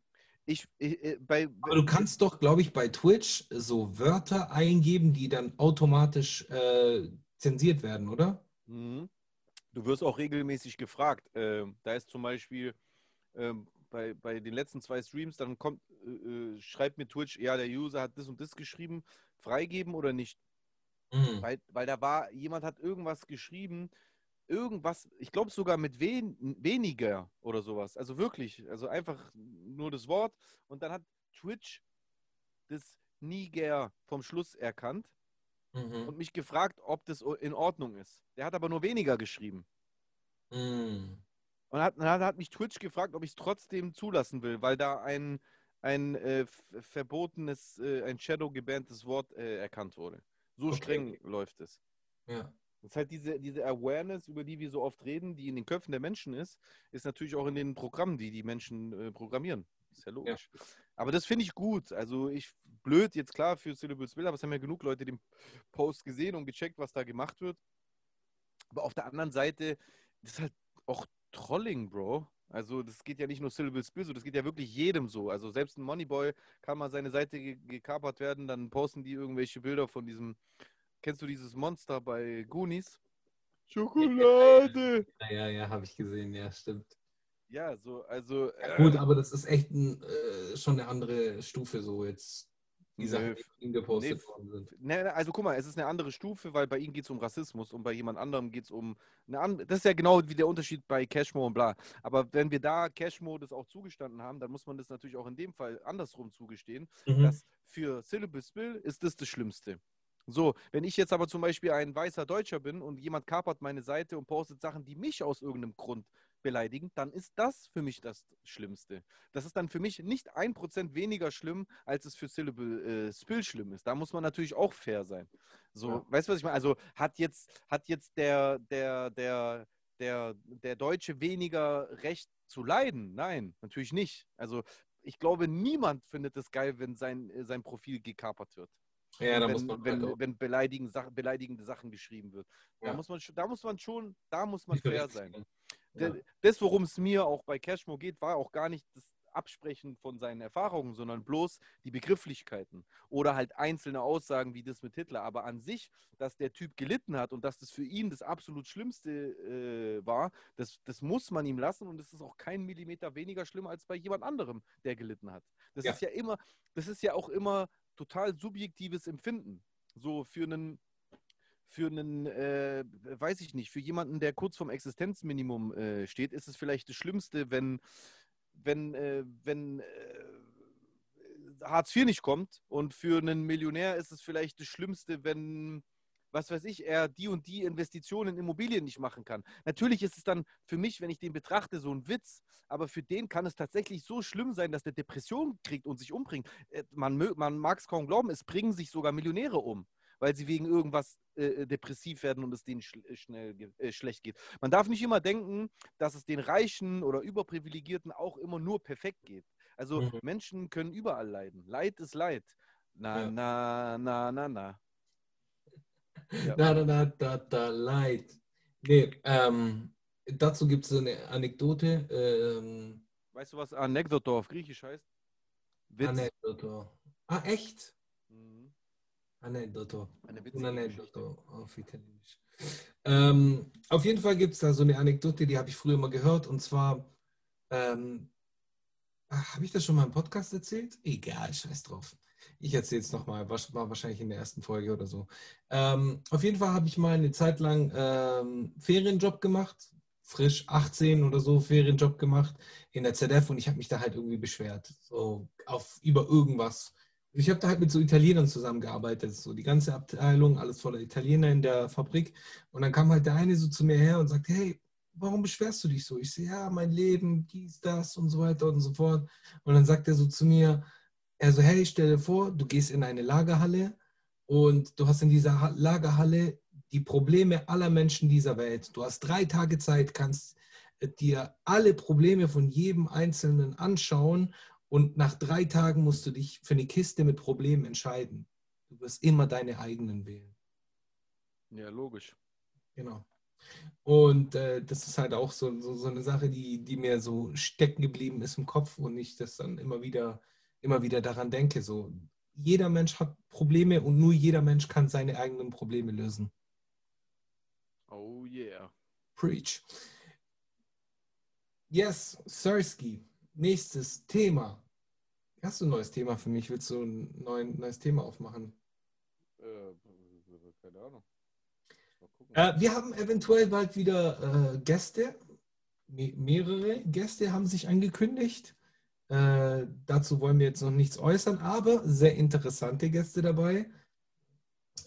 Ich, ich äh, bei, Aber du kannst doch, glaube ich, bei Twitch so Wörter eingeben, die dann automatisch äh, zensiert werden, oder? Mhm. Du wirst auch regelmäßig gefragt. Ähm, da ist zum Beispiel ähm, bei, bei den letzten zwei Streams, dann kommt, äh, äh, schreibt mir Twitch, ja, der User hat das und das geschrieben, freigeben oder nicht. Mhm. Weil, weil da war, jemand hat irgendwas geschrieben, irgendwas, ich glaube sogar mit wen, weniger oder sowas. Also wirklich, also einfach nur das Wort. Und dann hat Twitch das Niger vom Schluss erkannt Mhm. und mich gefragt, ob das in Ordnung ist. Der hat aber nur weniger geschrieben. Mhm. Und hat, dann hat mich Twitch gefragt, ob ich es trotzdem zulassen will, weil da ein, ein äh, verbotenes, äh, ein Shadow gebanntes Wort äh, erkannt wurde. So Okay. streng läuft es. Ja. Das ist halt diese, diese Awareness, über die wir so oft reden, die in den Köpfen der Menschen ist, ist natürlich auch in den Programmen, die die Menschen äh, programmieren. Ist ja logisch. Aber das finde ich gut. Also ich, blöd jetzt klar für Syllable Spill, aber es haben ja genug Leute den Post gesehen und gecheckt, was da gemacht wird. Aber auf der anderen Seite, das ist halt auch Trolling, Bro. Also das geht ja nicht nur Syllable Spill so, das geht ja wirklich jedem so. Also selbst ein Moneyboy kann mal seine Seite ge gekapert werden, dann posten die irgendwelche Bilder von diesem, kennst du dieses Monster bei Goonies? Schokolade! Ja, ja, ja habe ich gesehen, ja, stimmt. Ja, so, also. Ja, gut, aber das ist echt ein, äh, schon eine andere Stufe, so jetzt, die Sachen, die gepostet nee, worden sind. Ne, ne, also guck mal, es ist eine andere Stufe, weil bei ihm geht es um Rassismus und bei jemand anderem geht es um eine andere. Das ist ja genau wie der Unterschied bei Cashmo und bla. Aber wenn wir da Cashmo das auch zugestanden haben, dann muss man das natürlich auch in dem Fall andersrum zugestehen, Mhm. dass für Syllable Spill ist das das Schlimmste. So, wenn ich jetzt aber zum Beispiel ein weißer Deutscher bin und jemand kapert meine Seite und postet Sachen, die mich aus irgendeinem Grund beleidigen, dann ist das für mich das Schlimmste. Das ist dann für mich nicht ein Prozent weniger schlimm, als es für Syllable äh, Spill schlimm ist. Da muss man natürlich auch fair sein. So, Ja. weißt du, was ich meine? Also hat jetzt, hat jetzt der, der, der, der, der Deutsche weniger Recht zu leiden? Nein, natürlich nicht. Also ich glaube, niemand findet es geil, wenn sein, äh, sein Profil gekapert wird. Ja, da wenn, muss man wenn, halt auch wenn beleidigende, Sachen, beleidigende Sachen geschrieben wird. Da, Ja. muss man, schon- da muss man schon, da muss man fair sein. Ja. Das, worum es mir auch bei Cashmo geht, war auch gar nicht das Absprechen von seinen Erfahrungen, sondern bloß die Begrifflichkeiten oder halt einzelne Aussagen wie das mit Hitler. Aber an sich, dass der Typ gelitten hat und dass das für ihn das absolut Schlimmste äh, war, das, das muss man ihm lassen und es ist auch kein Millimeter weniger schlimm als bei jemand anderem, der gelitten hat. Das Ja. ist ja immer, das ist ja auch immer total subjektives Empfinden. So für einen für einen, äh, weiß ich nicht, für jemanden, der kurz vorm Existenzminimum äh, steht, ist es vielleicht das Schlimmste, wenn, wenn, äh, wenn äh, Hartz IV nicht kommt. Und für einen Millionär ist es vielleicht das Schlimmste, wenn, was weiß ich, er die und die Investitionen in Immobilien nicht machen kann. Natürlich ist es dann für mich, wenn ich den betrachte, so ein Witz, aber für den kann es tatsächlich so schlimm sein, dass der Depression kriegt und sich umbringt. Äh, Man, man mag es kaum glauben, es bringen sich sogar Millionäre um weil sie wegen irgendwas äh, depressiv werden und es denen schl äh, schnell ge- äh, schlecht geht. Man darf nicht immer denken, dass es den Reichen oder Überprivilegierten auch immer nur perfekt geht. Also Mhm. Menschen können überall leiden. Leid ist Leid. Na, Ja. na, na, na, na. [laughs] Ja. Da, da, da, da, da, leid. Nee, ähm, dazu gibt es eine Anekdote. Ähm, Weißt du, was Anekdote auf Griechisch heißt? Witz. Anekdote. Ah, echt? Anekdote. Eine Eine witzige Geschichte. Anekdote auf Italienisch. Ähm, auf jeden Fall gibt es da so eine Anekdote, die habe ich früher mal gehört. Und zwar, ähm, ach, habe ich das schon mal im Podcast erzählt? Egal, scheiß drauf. Ich erzähle es nochmal, war war wahrscheinlich in der ersten Folge oder so. Ähm, auf jeden Fall habe ich mal eine Zeit lang ähm, Ferienjob gemacht, frisch 18 oder so, Ferienjob gemacht in der ZF und ich habe mich da halt irgendwie beschwert, so auf über irgendwas. Ich habe da halt mit so Italienern zusammengearbeitet, so die ganze Abteilung, alles voller Italiener in der Fabrik. Und dann kam halt der eine so zu mir her und sagte, hey, warum beschwerst du dich so? Ich sehe, ja, mein Leben, dies, das und so weiter und so fort. Und dann sagt er so zu mir, er so, hey, stell dir vor, du gehst in eine Lagerhalle und du hast in dieser Ha- Lagerhalle die Probleme aller Menschen dieser Welt. Du hast drei Tage Zeit, kannst äh, dir alle Probleme von jedem Einzelnen anschauen und nach drei Tagen musst du dich für eine Kiste mit Problemen entscheiden. Du wirst immer deine eigenen wählen. Ja, logisch. Genau. Und äh, das ist halt auch so, so, so eine Sache, die, die mir so stecken geblieben ist im Kopf und ich das dann immer wieder, immer wieder daran denke. So, jeder Mensch hat Probleme und nur jeder Mensch kann seine eigenen Probleme lösen. Oh yeah. Preach. Yes, Sersky. Nächstes Thema. Hast du ein neues Thema für mich? Willst du ein neuen, neues Thema aufmachen? Äh, keine Ahnung. Äh, wir haben eventuell bald wieder äh, Gäste. Me mehrere Gäste haben sich angekündigt. Äh, dazu wollen wir jetzt noch nichts äußern, aber sehr interessante Gäste dabei.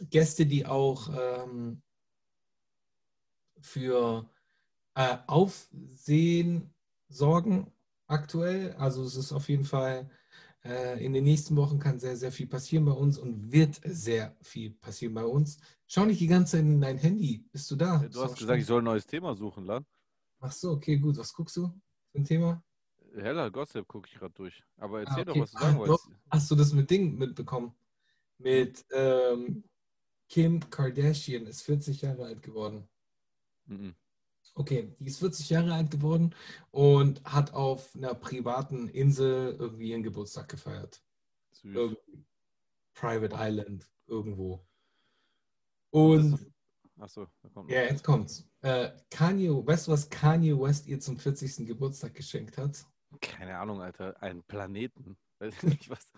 Gäste, die auch ähm, für äh, Aufsehen sorgen aktuell. Also es ist auf jeden Fall äh, in den nächsten Wochen kann sehr, sehr viel passieren bei uns und wird sehr viel passieren bei uns. Schau nicht die ganze Zeit in dein Handy. Bist du da? Ja, du hast gesagt, ich soll ein neues Thema suchen, Lan. Ach so, okay, gut. Was guckst du für ein Thema? Heller Gossip gucke ich gerade durch. Aber erzähl Ah, doch, okay. was du sagen Ah, wolltest. Hast du das mit Ding mitbekommen? Mit ähm, Kim Kardashian ist 40 Jahre alt geworden. Mhm. Okay, die ist 40 Jahre alt geworden und hat auf einer privaten Insel irgendwie ihren Geburtstag gefeiert. Süß. Irgendwie. Private Island, irgendwo. Und Achso, da kommt ja, jetzt kommt's. Äh, Kanye, weißt du, was Kanye West ihr zum 40. Geburtstag geschenkt hat? Keine Ahnung, Alter. Einen Planeten. [laughs] Weiß ich nicht was.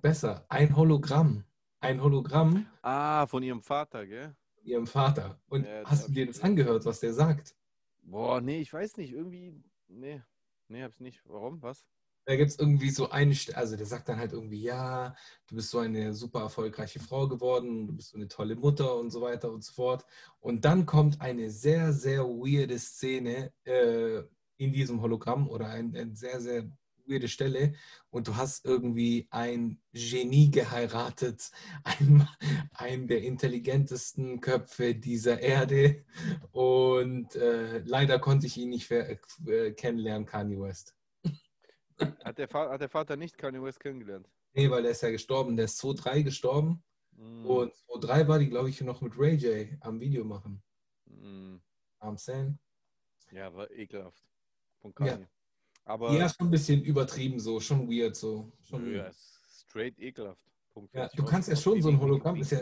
Besser, ein Hologramm. Ein Hologramm Ah, von ihrem Vater, gell? Ihrem Vater. Und Ja, hast du dir das angehört, was der sagt? Boah, nee, ich weiß nicht. Irgendwie. Nee. Nee, hab's nicht. Warum? Was? Da gibt es irgendwie so eine, also der sagt dann halt irgendwie, ja, du bist so eine super erfolgreiche Frau geworden, du bist so eine tolle Mutter und so weiter und so fort. Und dann kommt eine sehr, sehr weirde Szene äh, in diesem Hologramm oder ein- eine sehr, sehr weirde Stelle und du hast irgendwie ein Genie geheiratet, [laughs] ein, einen der intelligentesten Köpfe dieser Erde und äh, leider konnte ich ihn nicht äh, kennenlernen, Kanye West. [laughs] Hat der, hat der Vater nicht Kanye West kennengelernt? Nee, weil der ist ja gestorben. Der ist 2-3 gestorben. Mm, Und 2-3 war die, glaube ich, noch mit Ray J am Video machen. mm. Am Sam. Ja, war ekelhaft. Von Ja. Aber Ja, schon ein bisschen übertrieben so, schon weird so. Schon ja, weird. straight ekelhaft. Punkt. Ja, du kannst ja schon so ein Hologramm, ist ja,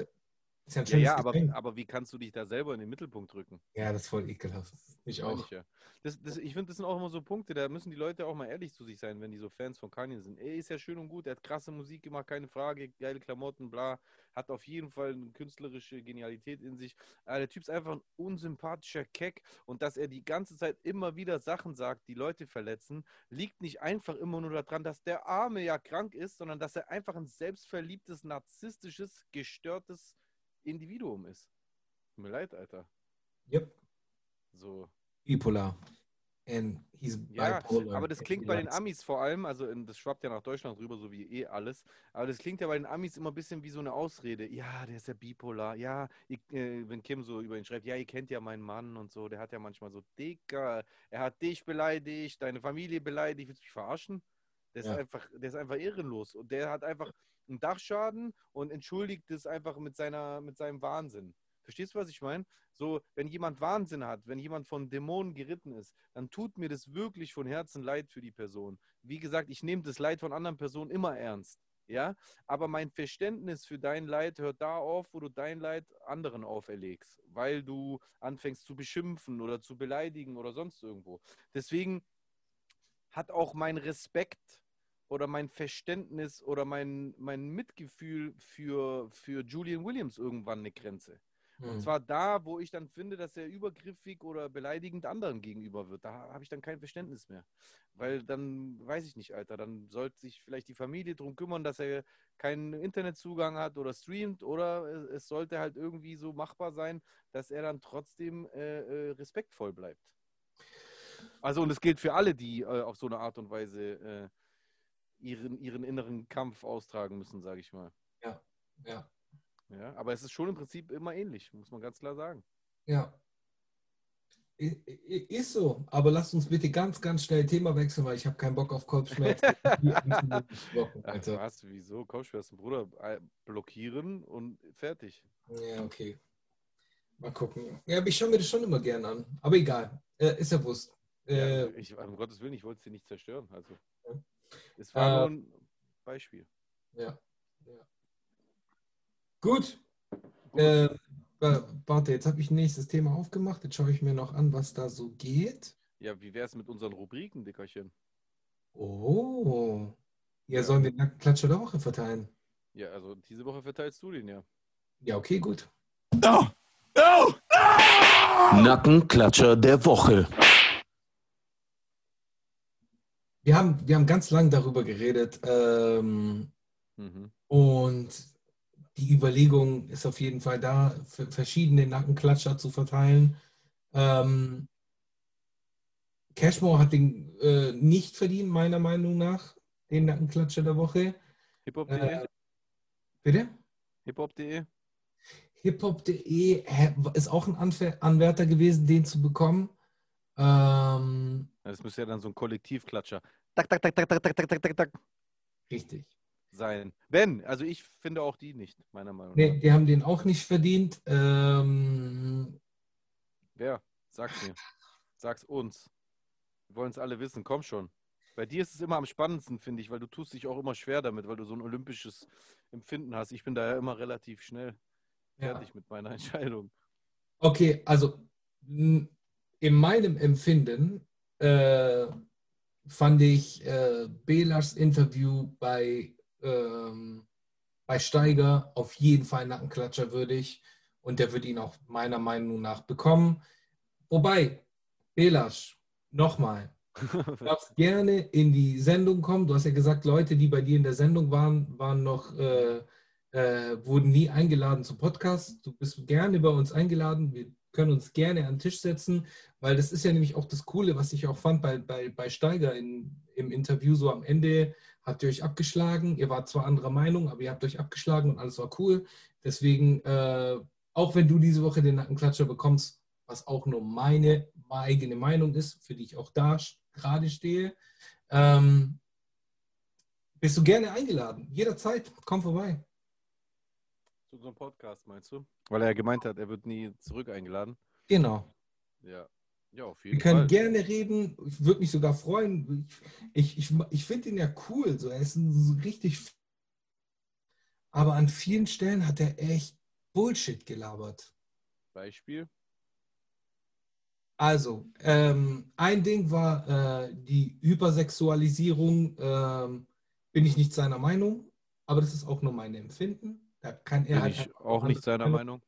ist ja ein Ja, ja, aber, aber wie kannst du dich da selber in den Mittelpunkt rücken? Ja, das ist voll ekelhaft. Ich auch. Ich, ja. das, das, ich finde, das sind auch immer so Punkte, da müssen die Leute auch mal ehrlich zu sich sein, wenn die so Fans von Kanye sind. Ey, ist ja schön und gut, er hat krasse Musik gemacht, keine Frage, geile Klamotten, bla. Hat auf jeden Fall eine künstlerische Genialität in sich. Aber der Typ ist einfach ein unsympathischer Keck und dass er die ganze Zeit immer wieder Sachen sagt, die Leute verletzen, liegt nicht einfach immer nur daran, dass der Arme ja krank ist, sondern dass er einfach ein selbstverliebtes, narzisstisches, gestörtes Individuum ist. Tut mir leid, Alter. Yep. So. Bipolar. And he's Ja, bipolar. aber das klingt bei den Amis vor allem, also in, das schwappt ja nach Deutschland rüber, so wie eh alles, aber das klingt ja bei den Amis immer ein bisschen wie so eine Ausrede. Ja, der ist ja bipolar. Ja, ich, äh, wenn Kim so über ihn schreibt, ja, ihr kennt ja meinen Mann und so, der hat ja manchmal so, Dicker, er hat dich beleidigt, deine Familie beleidigt, willst du mich verarschen? Der ist, Ja. einfach, der ist einfach ehrenlos und der hat einfach einen Dachschaden und entschuldigt es einfach mit, seiner, mit seinem Wahnsinn. Verstehst du, was ich meine? So, wenn jemand Wahnsinn hat, wenn jemand von Dämonen geritten ist, dann tut mir das wirklich von Herzen leid für die Person. Wie gesagt, ich nehme das Leid von anderen Personen immer ernst. Ja, aber mein Verständnis für dein Leid hört da auf, wo du dein Leid anderen auferlegst, weil du anfängst zu beschimpfen oder zu beleidigen oder sonst irgendwo. Deswegen hat auch mein Respekt oder mein Verständnis oder mein, mein Mitgefühl für, für Julian Williams irgendwann eine Grenze. Und Hm. zwar da, wo ich dann finde, dass er übergriffig oder beleidigend anderen gegenüber wird. Da habe ich dann kein Verständnis mehr. Weil dann, weiß ich nicht, Alter, dann sollte sich vielleicht die Familie darum kümmern, dass er keinen Internetzugang hat oder streamt oder es- es sollte halt irgendwie so machbar sein, dass er dann trotzdem äh, äh, respektvoll bleibt. Also und es gilt für alle, die äh, auf so eine Art und Weise äh, ihren, ihren inneren Kampf austragen müssen, sage ich mal. Ja. Ja, aber es ist schon im Prinzip immer ähnlich, muss man ganz klar sagen. Ja. Ist so, aber lasst uns bitte ganz, ganz schnell Thema wechseln, weil ich habe keinen Bock auf Kopfschmerzen. [laughs] Alter. was? Wieso? Kopfschmerzen, Bruder. Äh, Blockieren und fertig. Ja, okay. Mal gucken. Ja, aber ich schaue mir das schon immer gern an. Aber egal. Äh, ist ja Wurst. Äh, ja, ich, um Gottes Willen, ich wollte es dir nicht zerstören. Also, Ja. Es war Äh, nur ein Beispiel. ja. ja. Gut. Äh, wa- warte, jetzt habe ich ein nächstes Thema aufgemacht. Jetzt schaue ich mir noch an, was da so geht. Ja, wie wäre es mit unseren Rubriken, Dickerchen? Oh. Ja, Ja. sollen wir den Klatscher der Woche verteilen? Ja, also diese Woche verteilst du den ja. Ja, okay, gut. Nackenklatscher der Woche. Wir haben, wir haben ganz lang darüber geredet. Ähm, Mhm. Und die Überlegung ist auf jeden Fall da, für verschiedene Nackenklatscher zu verteilen. Ähm, Cashmore hat den äh, nicht verdient, meiner Meinung nach, den Nackenklatscher der Woche. Hiphop.de? Äh, bitte? Hiphop.de? Hiphop.de ist auch ein Anwärter gewesen, den zu bekommen. Ähm, Ja, Das müsste ja dann so ein Kollektivklatscher. Tak, tak, tak, tak, tak, tak, tak, tak, tak, tak richtig. sein. Wenn, also ich finde auch die nicht, meiner Meinung nach. Nee, die haben den auch nicht verdient. Ähm, Wer? Sag's mir. Sag's uns. Wir wollen es alle wissen. Komm schon. Bei dir ist es immer am spannendsten, finde ich, weil du tust dich auch immer schwer damit, weil du so ein olympisches Empfinden hast. Ich bin da ja immer relativ schnell ja. fertig mit meiner [laughs] Entscheidung. Okay, also in meinem Empfinden äh, fand ich äh, Belas Interview bei, ähm, bei Steiger auf jeden Fall Nackenklatscher würdig und der wird ihn auch meiner Meinung nach bekommen. Wobei, Belas, nochmal, [laughs] Du darfst gerne in die Sendung kommen. Du hast ja gesagt, Leute, die bei dir in der Sendung waren, waren noch, äh, äh, wurden nie eingeladen zum Podcast. Du bist gerne bei uns eingeladen. Wir können uns gerne an den Tisch setzen, weil das ist ja nämlich auch das Coole, was ich auch fand bei, bei, bei Steiger in, im Interview. So am Ende habt ihr euch abgeschlagen. Ihr wart zwar anderer Meinung, aber ihr habt euch abgeschlagen und alles war cool. Deswegen, äh, auch wenn du diese Woche den Nackenklatscher bekommst, was auch nur meine eigene Meinung ist, für die ich auch da gerade stehe, ähm, bist du gerne eingeladen. Jederzeit, komm vorbei. Zu unserem Podcast, meinst du? Weil er ja gemeint hat, er wird nie zurück eingeladen. Genau. Ja. Ja, auf jeden Wir können Fall. gerne reden. Ich würde mich sogar freuen. Ich, ich, ich finde ihn ja cool. So. Er ist ein, so richtig. Aber an vielen Stellen hat er echt Bullshit gelabert. Beispiel. Also, ähm, ein Ding war äh, die Hypersexualisierung. Ähm, bin ich nicht seiner Meinung, aber das ist auch nur mein Empfinden. Da kann er Bin halt ich auch nicht seiner Meinung.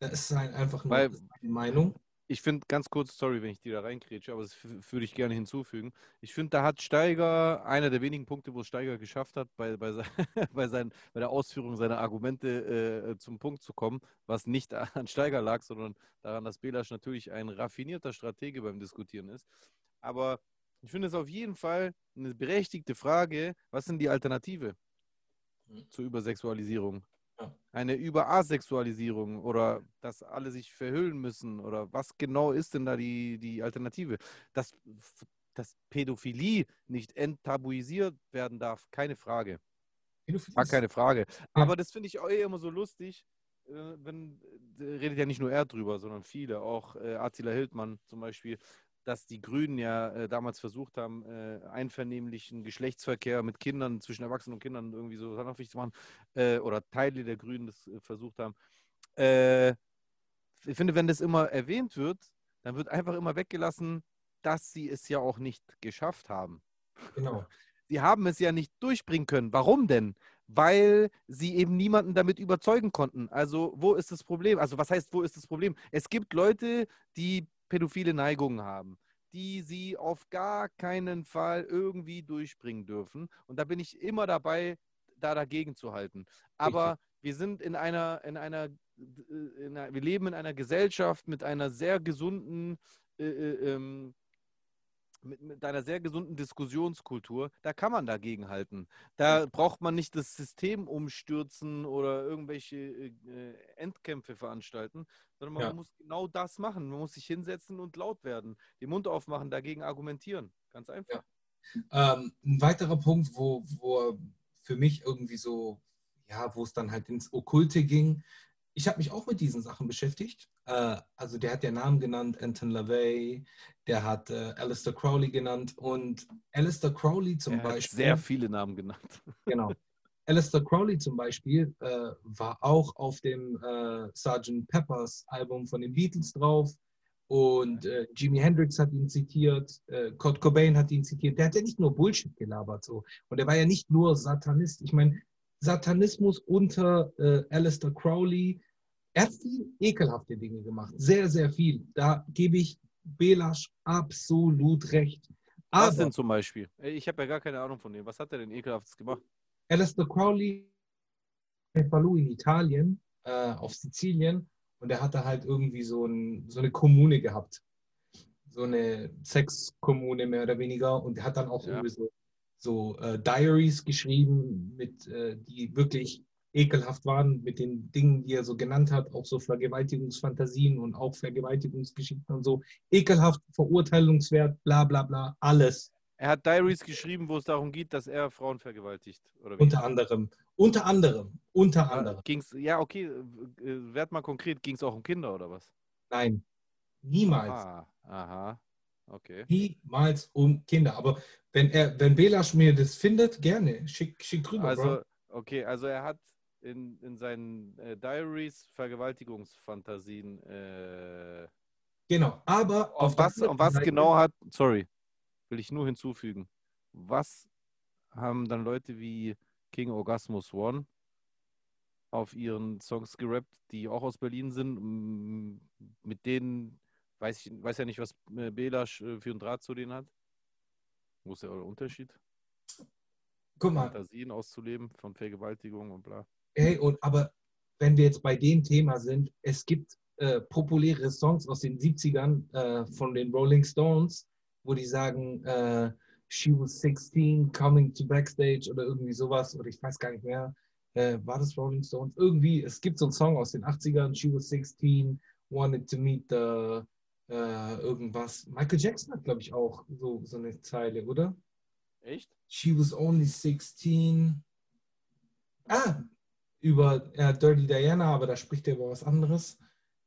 Das ist sein, einfach nur Weil- seine Meinung. Ich finde, ganz kurz, sorry, wenn ich dir da reinkrätsche, aber das würde ich gerne hinzufügen. Ich finde, da hat Steiger, einer der wenigen Punkte, wo Steiger geschafft hat, bei, bei, se- [laughs] bei, sein, bei der Ausführung seiner Argumente äh, zum Punkt zu kommen, was nicht [laughs] an Steiger lag, sondern daran, dass Belasch natürlich ein raffinierter Stratege beim Diskutieren ist. Aber ich finde es auf jeden Fall eine berechtigte Frage, was sind die Alternative Mhm. zur Übersexualisierung? Eine Überasexualisierung oder dass alle sich verhüllen müssen oder was genau ist denn da die, die Alternative? Dass, dass Pädophilie nicht enttabuisiert werden darf, keine Frage. Gar keine Frage. Aber das finde ich auch immer so lustig, äh, wenn, äh, redet ja nicht nur er drüber, sondern viele, auch äh, Attila Hildmann zum Beispiel, dass die Grünen ja äh, damals versucht haben, äh, einvernehmlichen Geschlechtsverkehr mit Kindern, zwischen Erwachsenen und Kindern irgendwie so handhaftlich zu machen, äh, oder Teile der Grünen das äh, versucht haben. Äh, ich finde, wenn das immer erwähnt wird, dann wird einfach immer weggelassen, dass sie es ja auch nicht geschafft haben. Genau. [laughs] Sie haben es ja nicht durchbringen können. Warum denn? Weil sie eben niemanden damit überzeugen konnten. Also, wo ist das Problem? Also, was heißt, wo ist das Problem? Es gibt Leute, die pädophile Neigungen haben, die sie auf gar keinen Fall irgendwie durchbringen dürfen. Und da bin ich immer dabei, da dagegen zu halten. Aber wir sind in einer, in einer, äh, in einer, wir leben in einer Gesellschaft mit einer sehr gesunden äh, äh, ähm, mit, mit einer sehr gesunden Diskussionskultur, da kann man dagegen halten. Da braucht man nicht das System umstürzen oder irgendwelche äh, Endkämpfe veranstalten, sondern man Ja. muss genau das machen. Man muss sich hinsetzen und laut werden, den Mund aufmachen, dagegen argumentieren. Ganz einfach. Ähm, ein weiterer Punkt, wo, wo für mich irgendwie so, ja, wo es dann halt ins Okkulte ging. Ich habe mich auch mit diesen Sachen beschäftigt. Äh, also der hat ja Namen genannt, Anton LaVey, der hat äh, Alistair Crowley genannt und Alistair Crowley zum er hat Beispiel. sehr viele Namen genannt. [laughs] Genau. Alistair Crowley zum Beispiel äh, war auch auf dem äh, Sgt. Peppers Album von den Beatles drauf. Und äh, Jimi Hendrix hat ihn zitiert, äh, Kurt Cobain hat ihn zitiert. Der hat ja nicht nur Bullshit gelabert so. Und er war ja nicht nur Satanist. Ich meine, Satanismus unter äh, Alistair Crowley, er hat viel ekelhafte Dinge gemacht. Sehr, sehr viel. Da gebe ich Belasch absolut recht. Was Aber denn zum Beispiel? Ich habe ja gar keine Ahnung von dem. Was hat er denn ekelhaftes gemacht? Alistair Crowley in Italien, äh, auf Sizilien, und er hatte halt irgendwie so, ein, so eine Kommune gehabt. So eine Sexkommune mehr oder weniger. Und er hat dann auch Ja. irgendwie so, so äh, Diaries geschrieben, mit, äh, die wirklich ekelhaft waren, mit den Dingen, die er so genannt hat, auch so Vergewaltigungsfantasien und auch Vergewaltigungsgeschichten und so. Ekelhaft, verurteilungswert, bla bla bla, alles. Er hat Diaries geschrieben, wo es darum geht, dass er Frauen vergewaltigt. Unter anderem. Unter anderem. Unter anderem. Ging's, ja, okay, äh, werd mal konkret, ging es auch um Kinder oder was? Nein, niemals. Ah, aha, okay. Niemals um Kinder. Aber wenn er, wenn Belasch mir das findet, gerne. Schick, schick drüber, Also, Bro. okay, also er hat in, in seinen äh, Diaries Vergewaltigungsfantasien. Äh, Genau. Aber auf was, auf was Seite- genau hat, sorry, will ich nur hinzufügen. Was haben dann Leute wie King Orgasmus One auf ihren Songs gerappt, die auch aus Berlin sind, mit denen, weiß ich weiß ja nicht, was äh, Belasch äh, für einen Draht zu denen hat. Wo ist der Unterschied? Guck mal, Fantasien auszuleben von Vergewaltigung und bla. Hey, und aber wenn wir jetzt bei dem Thema sind, es gibt äh, populäre Songs aus den 70ern äh, von den Rolling Stones, wo die sagen, äh, She was 16, coming to backstage oder irgendwie sowas, oder ich weiß gar nicht mehr, äh, war das Rolling Stones? Irgendwie, es gibt so einen Song aus den 80ern, She was 16, wanted to meet the äh, irgendwas. Michael Jackson hat, glaube ich, auch so, so eine Zeile, oder? Echt? She was only 16. Ah, über ja, Dirty Diana, aber da spricht er über was anderes.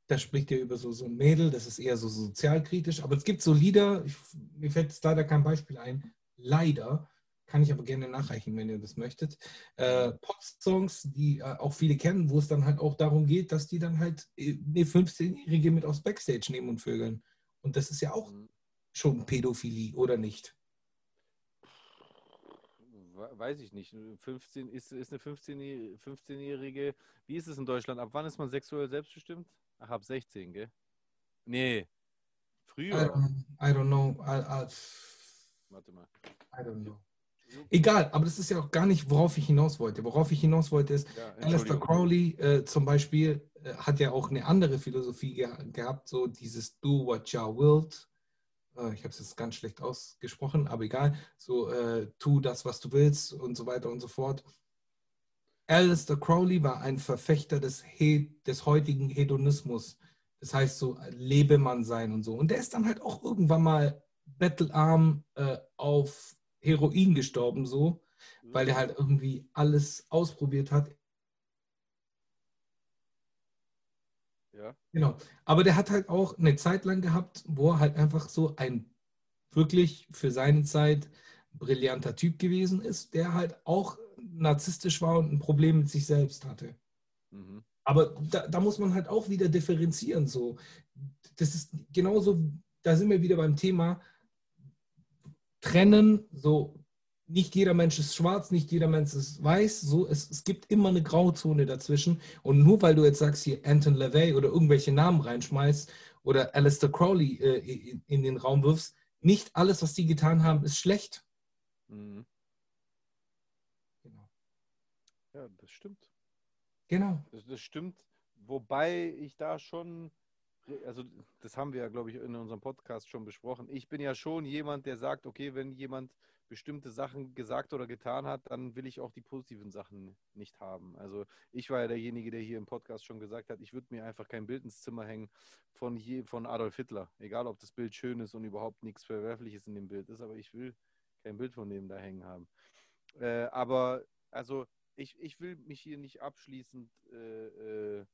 Da spricht er über so, so ein Mädel, das ist eher so sozialkritisch. Aber es gibt so Lieder, ich, mir fällt jetzt leider kein Beispiel ein, leider, kann ich aber gerne nachreichen, wenn ihr das möchtet. Äh, Pop-Songs, die äh, auch viele kennen, wo es dann halt auch darum geht, dass die dann halt äh, eine 15-Jährige mit aufs Backstage nehmen und vögeln. Und das ist ja auch Mhm. schon Pädophilie, oder nicht? We- Weiß ich nicht. 15, ist, ist eine 15-Jährige, 15-Jährige, wie ist es in Deutschland? Ab wann ist man sexuell selbstbestimmt? Ach, ab 16, gell? Nee. I Früher. don't, I don't know. I, I, Warte mal. I don't know. Egal, aber das ist ja auch gar nicht, worauf ich hinaus wollte. Worauf ich hinaus wollte, ist, Ja, Alistair. Crowley äh, zum Beispiel äh, hat ja auch eine andere Philosophie ge gehabt, so dieses Do what you wilt. Äh, ich habe es jetzt ganz schlecht ausgesprochen, aber egal. So, äh, tu das, was du willst und so weiter und so fort. Alistair Crowley war ein Verfechter des, He des heutigen Hedonismus. Das heißt so, lebe man sein und so. Und der ist dann halt auch irgendwann mal bettelarm äh, auf Heroin gestorben, so weil er halt irgendwie alles ausprobiert hat. Ja. Genau. Aber der hat halt auch eine Zeit lang gehabt, wo er halt einfach so ein wirklich für seine Zeit brillanter Typ gewesen ist, der halt auch narzisstisch war und ein Problem mit sich selbst hatte. Mhm. Aber da, da muss man halt auch wieder differenzieren. So. Das ist genauso, da sind wir wieder beim Thema trennen, so nicht jeder Mensch ist schwarz, nicht jeder Mensch ist weiß, so es, es gibt immer eine Grauzone dazwischen und nur weil du jetzt sagst hier Anton LaVey oder irgendwelche Namen reinschmeißt oder Alistair Crowley äh, in, in den Raum wirfst, nicht alles, was die getan haben, ist schlecht. Mhm. Genau. Ja, das stimmt. genau. Das, das stimmt. Wobei ich da schon, also das haben wir ja, glaube ich, in unserem Podcast schon besprochen. Ich bin ja schon jemand, der sagt, okay, wenn jemand bestimmte Sachen gesagt oder getan hat, dann will ich auch die positiven Sachen nicht haben. Also ich war ja derjenige, der hier im Podcast schon gesagt hat, ich würde mir einfach kein Bild ins Zimmer hängen von, je, von Adolf Hitler. Egal, ob das Bild schön ist und überhaupt nichts Verwerfliches in dem Bild ist, aber ich will kein Bild von dem da hängen haben. Äh, aber also ich, ich will mich hier nicht abschließend äh, äh,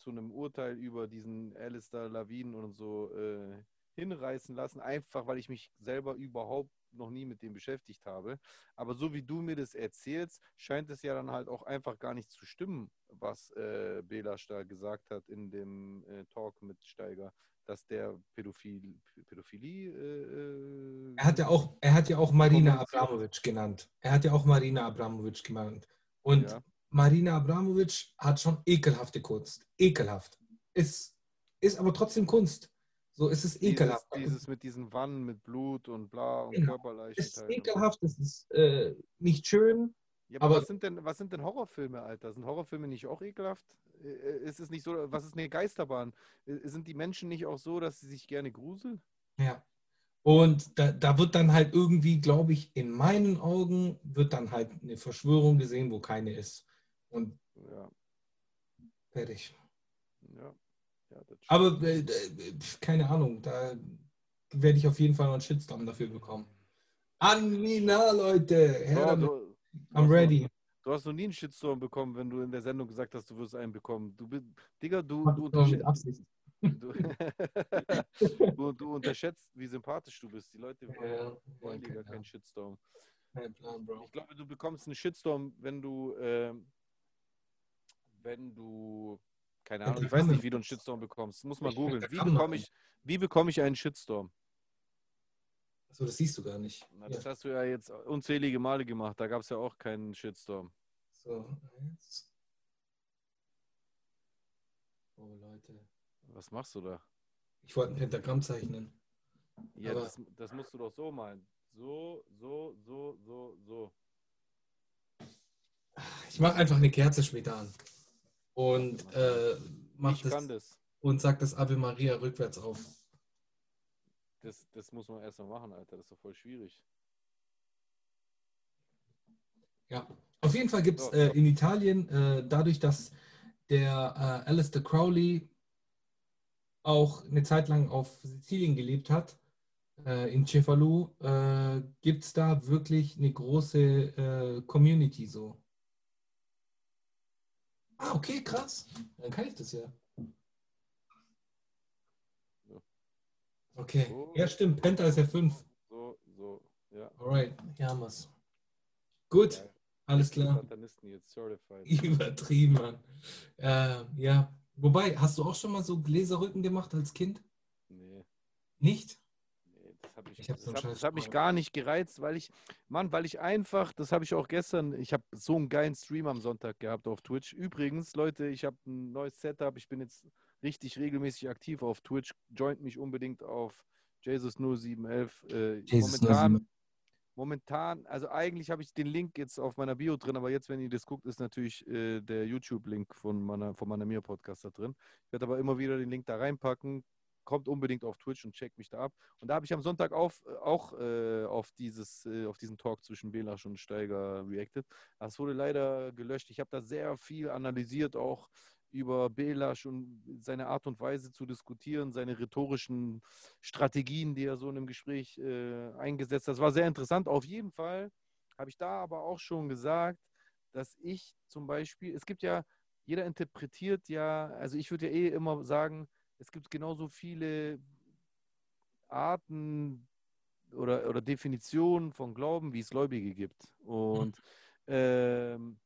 zu einem Urteil über diesen Alistair Lawin und so äh, hinreißen lassen, einfach weil ich mich selber überhaupt noch nie mit dem beschäftigt habe. Aber so wie du mir das erzählst, scheint es ja dann halt auch einfach gar nicht zu stimmen, was äh, Belasch da gesagt hat in dem äh, Talk mit Steiger, dass der Pädophil, Pädophilie. Äh, Er hat ja auch, er hat ja auch Marina. Abramovic genannt. Er hat ja auch Marina Abramovic genannt. Und Ja. Marina Abramovic hat schon ekelhafte Kunst. Ekelhaft. Ist, ist aber trotzdem Kunst. So ist es Dieses, ekelhaft. dieses mit diesen Wannen mit Blut und bla und Genau. Körperleiche. Es ist ekelhaft, es ist äh, nicht schön. Ja, aber, Aber- was sind denn, was sind denn Horrorfilme, Alter? Sind Horrorfilme nicht auch ekelhaft? Äh, Ist es nicht so, was ist eine Geisterbahn? Äh, Sind die Menschen nicht auch so, dass sie sich gerne gruseln? Ja. Und da, da wird dann halt irgendwie, glaube ich, in meinen Augen wird dann halt eine Verschwörung gesehen, wo keine ist. Und Ja, fertig. ja. ja. Aber äh, äh, keine Ahnung, da werde ich auf jeden Fall noch einen Shitstorm dafür bekommen. Anina, Leute! Her Ja, du I'm ready. Du hast noch nie einen Shitstorm bekommen, wenn du in der Sendung gesagt hast, du wirst einen bekommen. Du bist, Digga, du, du, unterschätzt, du, [laughs] du, du unterschätzt, wie sympathisch du bist. Die Leute wollen, Ja, wollen dir gar keine keinen Shitstorm. Kein Plan, Bro. Ich glaube, du bekommst einen Shitstorm, wenn du, ähm, wenn du, keine Wenn Ahnung, ich weiß nicht, wie du einen Shitstorm bekommst. Muss mit googeln. Wie bekomme ich, wie bekomme ich einen Shitstorm? Achso, das siehst du gar nicht. Na, Ja. das hast du ja jetzt unzählige Male gemacht. Da gab es ja auch keinen Shitstorm. So, jetzt. Oh, Leute. Was machst du da? Ich wollte ein Pentagramm zeichnen. Ja, das, das musst du doch so malen. So So, so, so, so, so. Ich mache einfach eine Kerze später an. Und äh, mach ich kann das, das. und sag das Ave Maria rückwärts auf. das. Das muss man erst mal machen, Alter. Das ist doch voll schwierig. Ja, auf jeden Fall gibt es äh, in Italien, äh, dadurch, dass der äh, Alistair Crowley auch eine Zeit lang auf Sizilien gelebt hat, äh, in Cefalù, äh, gibt es da wirklich eine große äh, Community so. Ah, okay, krass. Dann kann ich das ja. Ja. Okay. So. Ja, stimmt. Penta ist ja 5. So, so. Ja. Alright, hier haben wir's. Gut, Geil. alles klar. [laughs] Übertrieben, Mann. Äh, ja. Wobei, hast du auch schon mal so Gläserrücken gemacht als Kind? Nee, Nicht? Nee, das hat mich, Ich hab das Scheiß das hat mich gar nicht gereizt, weil ich, Mann, weil ich einfach, das habe ich auch gestern, ich habe so einen geilen Stream am Sonntag gehabt auf Twitch. Übrigens, Leute, ich habe ein neues Setup, ich bin jetzt richtig regelmäßig aktiv auf Twitch. Joint mich unbedingt auf Jesus0711. Äh, momentan, momentan, also eigentlich habe ich den Link jetzt auf meiner Bio drin, aber jetzt, wenn ihr das guckt, ist natürlich äh, der YouTube-Link von meiner, von meiner Mir-Podcast da drin. Ich werde aber immer wieder den Link da reinpacken. Kommt unbedingt auf Twitch und checkt mich da ab. Und da habe ich am Sonntag auf, auch äh, auf, dieses, äh, auf diesen Talk zwischen Belasch und Steiger reacted. Das wurde leider gelöscht. Ich habe da sehr viel analysiert, auch über Belasch und seine Art und Weise zu diskutieren, seine rhetorischen Strategien, die er so in einem Gespräch äh, eingesetzt hat. Das war sehr interessant. Auf jeden Fall habe ich da aber auch schon gesagt, dass ich zum Beispiel, es gibt ja, jeder interpretiert ja, also ich würde ja eh immer sagen, es gibt genauso viele Arten oder, oder Definitionen von Glauben, wie es Gläubige gibt. Und ähm,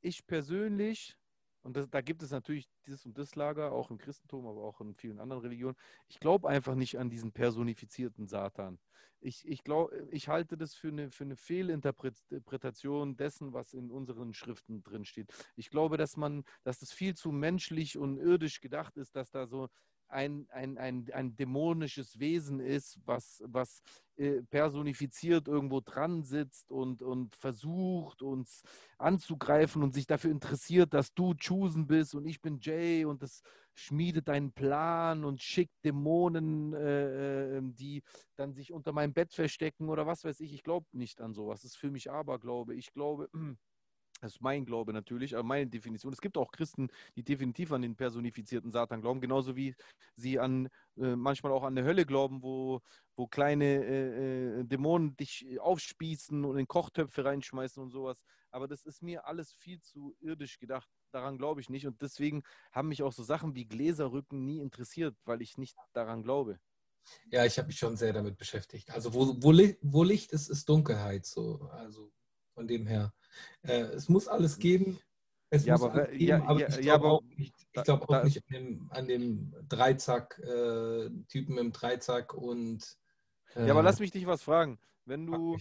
ich persönlich, und das, da gibt es natürlich dieses und das Lager, auch im Christentum, aber auch in vielen anderen Religionen, ich glaube einfach nicht an diesen personifizierten Satan. Ich, ich, glaub, ich halte das für eine, für eine Fehlinterpretation dessen, was in unseren Schriften drin steht. Ich glaube, dass man, dass das viel zu menschlich und irdisch gedacht ist, dass da so ein, ein, ein, ein dämonisches Wesen ist, was, was äh, personifiziert irgendwo dran sitzt und, und versucht, uns anzugreifen und sich dafür interessiert, dass du Choosen bist und ich bin Jay und das schmiedet einen Plan und schickt Dämonen, äh, äh, die dann sich unter meinem Bett verstecken oder was weiß ich. Ich glaube nicht an sowas. Das ist für mich Aberglaube. Ich glaube, [clears throat] das ist mein Glaube natürlich, aber meine Definition. Es gibt auch Christen, die definitiv an den personifizierten Satan glauben, genauso wie sie an äh, manchmal auch an der Hölle glauben, wo, wo kleine äh, äh, Dämonen dich aufspießen und in Kochtöpfe reinschmeißen und sowas. Aber das ist mir alles viel zu irdisch gedacht. Daran glaube ich nicht. Und deswegen haben mich auch so Sachen wie Gläserrücken nie interessiert, weil ich nicht daran glaube. Ja, ich habe mich schon sehr damit beschäftigt. Also wo, wo, wo Licht ist, ist Dunkelheit. So. Also von dem her. Äh, es muss alles geben. Es Ja, muss aber alles wer- geben, ja, aber ja, ich ja, glaube aber auch nicht, ich da- glaub auch da- nicht an dem, an dem Dreizack-Typen im Dreizack und. Äh, Ja, aber lass mich dich was fragen. Wenn du,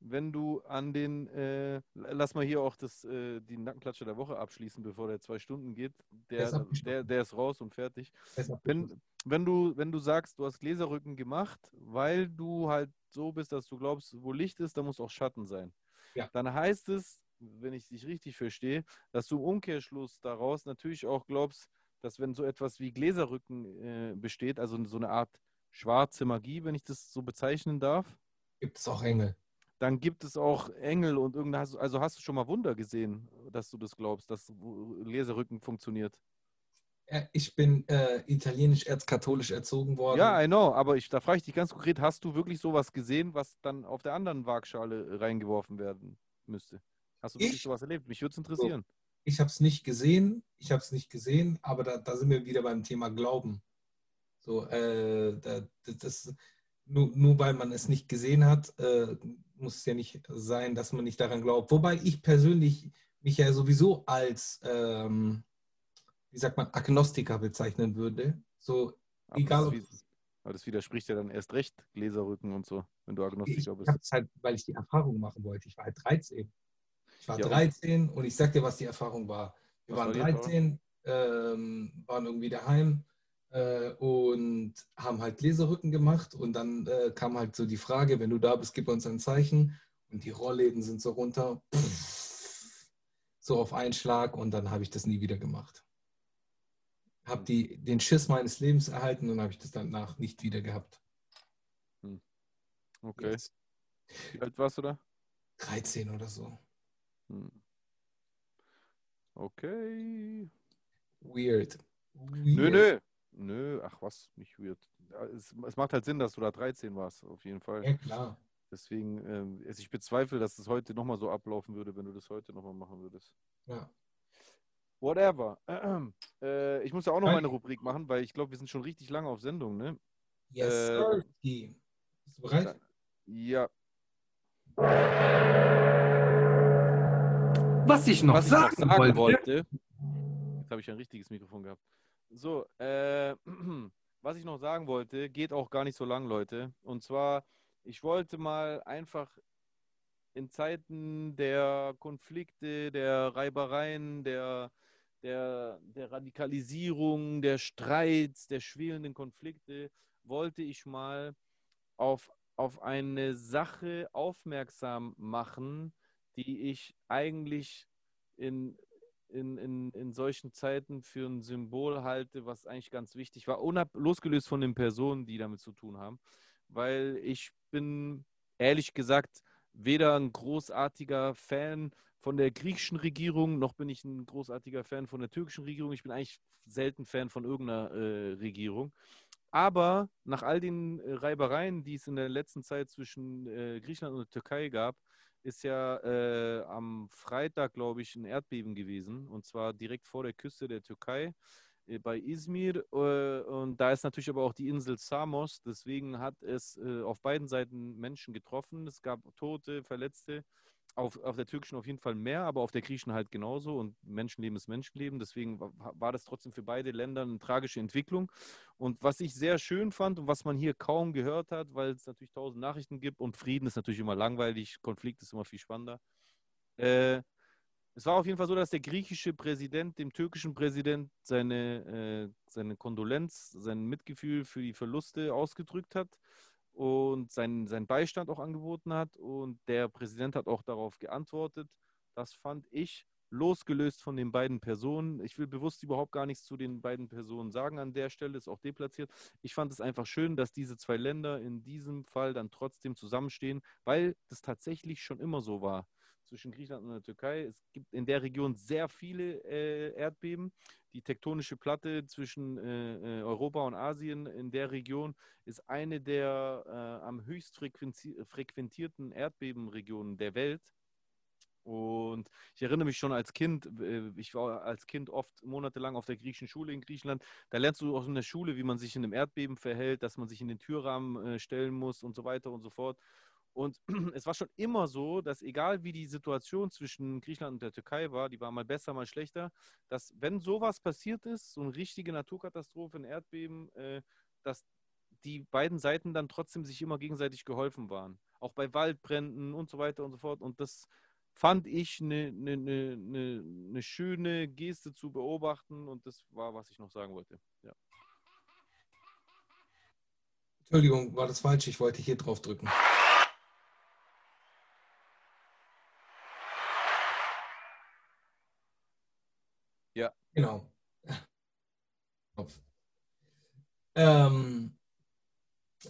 wenn du an den, äh, lass mal hier auch das, äh, die Nackenklatsche der Woche abschließen, bevor der zwei Stunden geht. Der ist Der, abgeschlossen. der, der ist raus und fertig. Wenn, wenn, du, wenn du sagst, du hast Gläserrücken gemacht, weil du halt so bist, dass du glaubst, wo Licht ist, da muss auch Schatten sein. Ja. Dann heißt es, wenn ich dich richtig verstehe, dass du im Umkehrschluss daraus natürlich auch glaubst, dass wenn so etwas wie Gläserrücken äh, besteht, also so eine Art schwarze Magie, wenn ich das so bezeichnen darf, gibt es auch Engel. dann gibt es auch Engel und irgendeine, also hast du schon mal Wunder gesehen, dass du das glaubst, dass Gläserrücken funktioniert? Äh, Ich bin äh, italienisch erzkatholisch erzogen worden. Ja, I know, aber ich, da frage ich dich ganz konkret, hast du wirklich sowas gesehen, was dann auf der anderen Waagschale reingeworfen werden müsste? Hast du wirklich Ich? sowas erlebt? Mich würde es interessieren. Ich habe es nicht gesehen, ich habe es nicht gesehen, aber da, da sind wir wieder beim Thema Glauben. So, äh, da, das, nur, nur weil man es nicht gesehen hat, äh, muss es ja nicht sein, dass man nicht daran glaubt. Wobei ich persönlich mich ja sowieso als, ähm, wie sagt man, Agnostiker bezeichnen würde. So, Aber Egal, das, aber das widerspricht ja dann erst recht Gläserrücken und so, wenn du ich Agnostiker bist. habe es halt, weil ich die Erfahrung machen wollte. Ich war halt 13. Ich war Ja, und? 13 und ich sag dir, was die Erfahrung war. Wir waren war die Erfahrung? 13, ähm, waren irgendwie daheim äh, und haben halt Leserrücken gemacht. Und dann äh, kam halt so die Frage, wenn du da bist, gib uns ein Zeichen. Und die Rollläden sind so runter, pff, so auf einen Schlag. Und dann habe ich das nie wieder gemacht. Habe die, den Schiss meines Lebens erhalten und habe ich das danach nicht wieder gehabt. Okay. Yes. Wie alt warst du da? 13 oder so. Hm. Okay. Weird. Nö, nö. Nö, ach was, nicht weird. Es, es macht halt Sinn, dass du da 13 warst, auf jeden Fall. Ja, klar. Deswegen, ähm, also ich bezweifle, dass es heute nochmal so ablaufen würde, wenn du das heute nochmal machen würdest. Ja. Whatever. [clears throat] Äh, ich muss ja auch noch meine Rubrik machen, weil ich glaube, wir sind schon richtig lange auf Sendung, ne? Yes, Äh, sir. Bist du bereit? Ja. Was ich noch Was ich noch sagen, sagen wollte. wollte. Jetzt habe ich ein richtiges Mikrofon gehabt. So, äh, [clears throat] was ich noch sagen wollte, geht auch gar nicht so lang, Leute. Und zwar, ich wollte mal einfach in Zeiten der Konflikte, der Reibereien, der, der, der Radikalisierung, der Streits, der schwelenden Konflikte, wollte ich mal auf, auf eine Sache aufmerksam machen, die ich eigentlich in, in, in, in solchen Zeiten für ein Symbol halte, was eigentlich ganz wichtig war, unab losgelöst von den Personen, die damit zu tun haben. Weil ich bin ehrlich gesagt weder ein großartiger Fan von der griechischen Regierung, noch bin ich ein großartiger Fan von der türkischen Regierung. Ich bin eigentlich selten Fan von irgendeiner äh, Regierung. Aber nach all den äh, Reibereien, die es in der letzten Zeit zwischen äh, Griechenland und der Türkei gab, ist ja äh, am Freitag, glaube ich, ein Erdbeben gewesen. Und zwar direkt vor der Küste der Türkei bei Izmir. Äh, und da ist natürlich aber auch die Insel Samos. Deswegen hat es äh, auf beiden Seiten Menschen getroffen. Es gab Tote, Verletzte. Auf, auf der türkischen auf jeden Fall mehr, aber auf der griechischen halt genauso. Und Menschenleben ist Menschenleben. Deswegen wa- war das trotzdem für beide Länder eine tragische Entwicklung. Und was ich sehr schön fand und was man hier kaum gehört hat, weil es natürlich tausend Nachrichten gibt und Frieden ist natürlich immer langweilig, Konflikt ist immer viel spannender. Äh, es war auf jeden Fall so, dass der griechische Präsident dem türkischen Präsident seine, äh, seine Kondolenz, sein Mitgefühl für die Verluste ausgedrückt hat und seinen, seinen Beistand auch angeboten hat. Und der Präsident hat auch darauf geantwortet. Das fand ich losgelöst von den beiden Personen. Ich will bewusst überhaupt gar nichts zu den beiden Personen sagen an der Stelle, ist auch deplatziert. Ich fand es einfach schön, dass diese zwei Länder in diesem Fall dann trotzdem zusammenstehen, weil das tatsächlich schon immer so war zwischen Griechenland und der Türkei. Es gibt in der Region sehr viele äh, Erdbeben. Die tektonische Platte zwischen äh, äh, Europa und Asien in der Region ist eine der äh, am höchst frequentierten Erdbebenregionen der Welt. Und ich erinnere mich schon als Kind, äh, ich war als Kind oft monatelang auf der griechischen Schule in Griechenland. Da lernst du auch in der Schule, wie man sich in einem Erdbeben verhält, dass man sich in den Türrahmen äh, stellen muss und so weiter und so fort. Und [clears throat] es war schon immer so, dass egal wie die Situation zwischen Griechenland und der Türkei war, die war mal besser, mal schlechter, dass wenn sowas passiert ist, so eine richtige Naturkatastrophe, ein Erdbeben, äh, dass die beiden Seiten dann trotzdem sich immer gegenseitig geholfen waren. Auch bei Waldbränden und so weiter und so fort. Und das fand ich eine ne, ne, ne, ne schöne Geste zu beobachten und das war, was ich noch sagen wollte. Ja. Entschuldigung, war das falsch? Ich wollte hier drauf drücken. Ja. Genau. Ähm,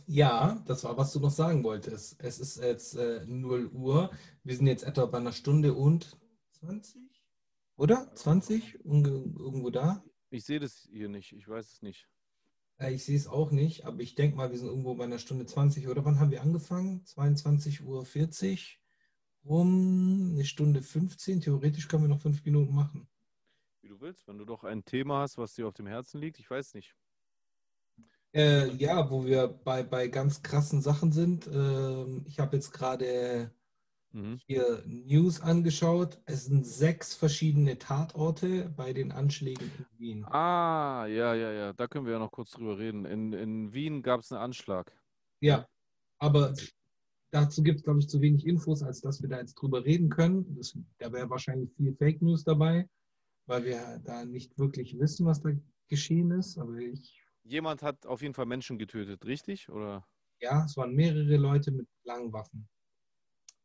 ja, das war, was du noch sagen wolltest. Es ist jetzt äh, 0 Uhr. Wir sind jetzt etwa bei einer Stunde und 20? Oder? 20? Unge irgendwo da? Ich sehe das hier nicht, ich weiß es nicht. Äh, Ich sehe es auch nicht, aber ich denke mal, wir sind irgendwo bei einer Stunde 20. Oder wann haben wir angefangen? 22.40 Uhr um eine Stunde 15. Theoretisch können wir noch fünf Minuten machen. Wie du willst, wenn du doch ein Thema hast, was dir auf dem Herzen liegt, ich weiß nicht. Äh, ja, wo wir bei, bei ganz krassen Sachen sind. Ähm, ich habe jetzt gerade Mhm. hier News angeschaut. Es sind sechs verschiedene Tatorte bei den Anschlägen in Wien. Ah, ja, ja, ja, da können wir ja noch kurz drüber reden. In, in Wien gab es einen Anschlag. Ja, aber dazu gibt es, glaube ich, zu wenig Infos, als dass wir da jetzt drüber reden können. Das, da wäre wahrscheinlich viel Fake News dabei, weil wir da nicht wirklich wissen, was da geschehen ist. Aber ich Jemand hat auf jeden Fall Menschen getötet, richtig? Oder? Ja, es waren mehrere Leute mit langen Waffen.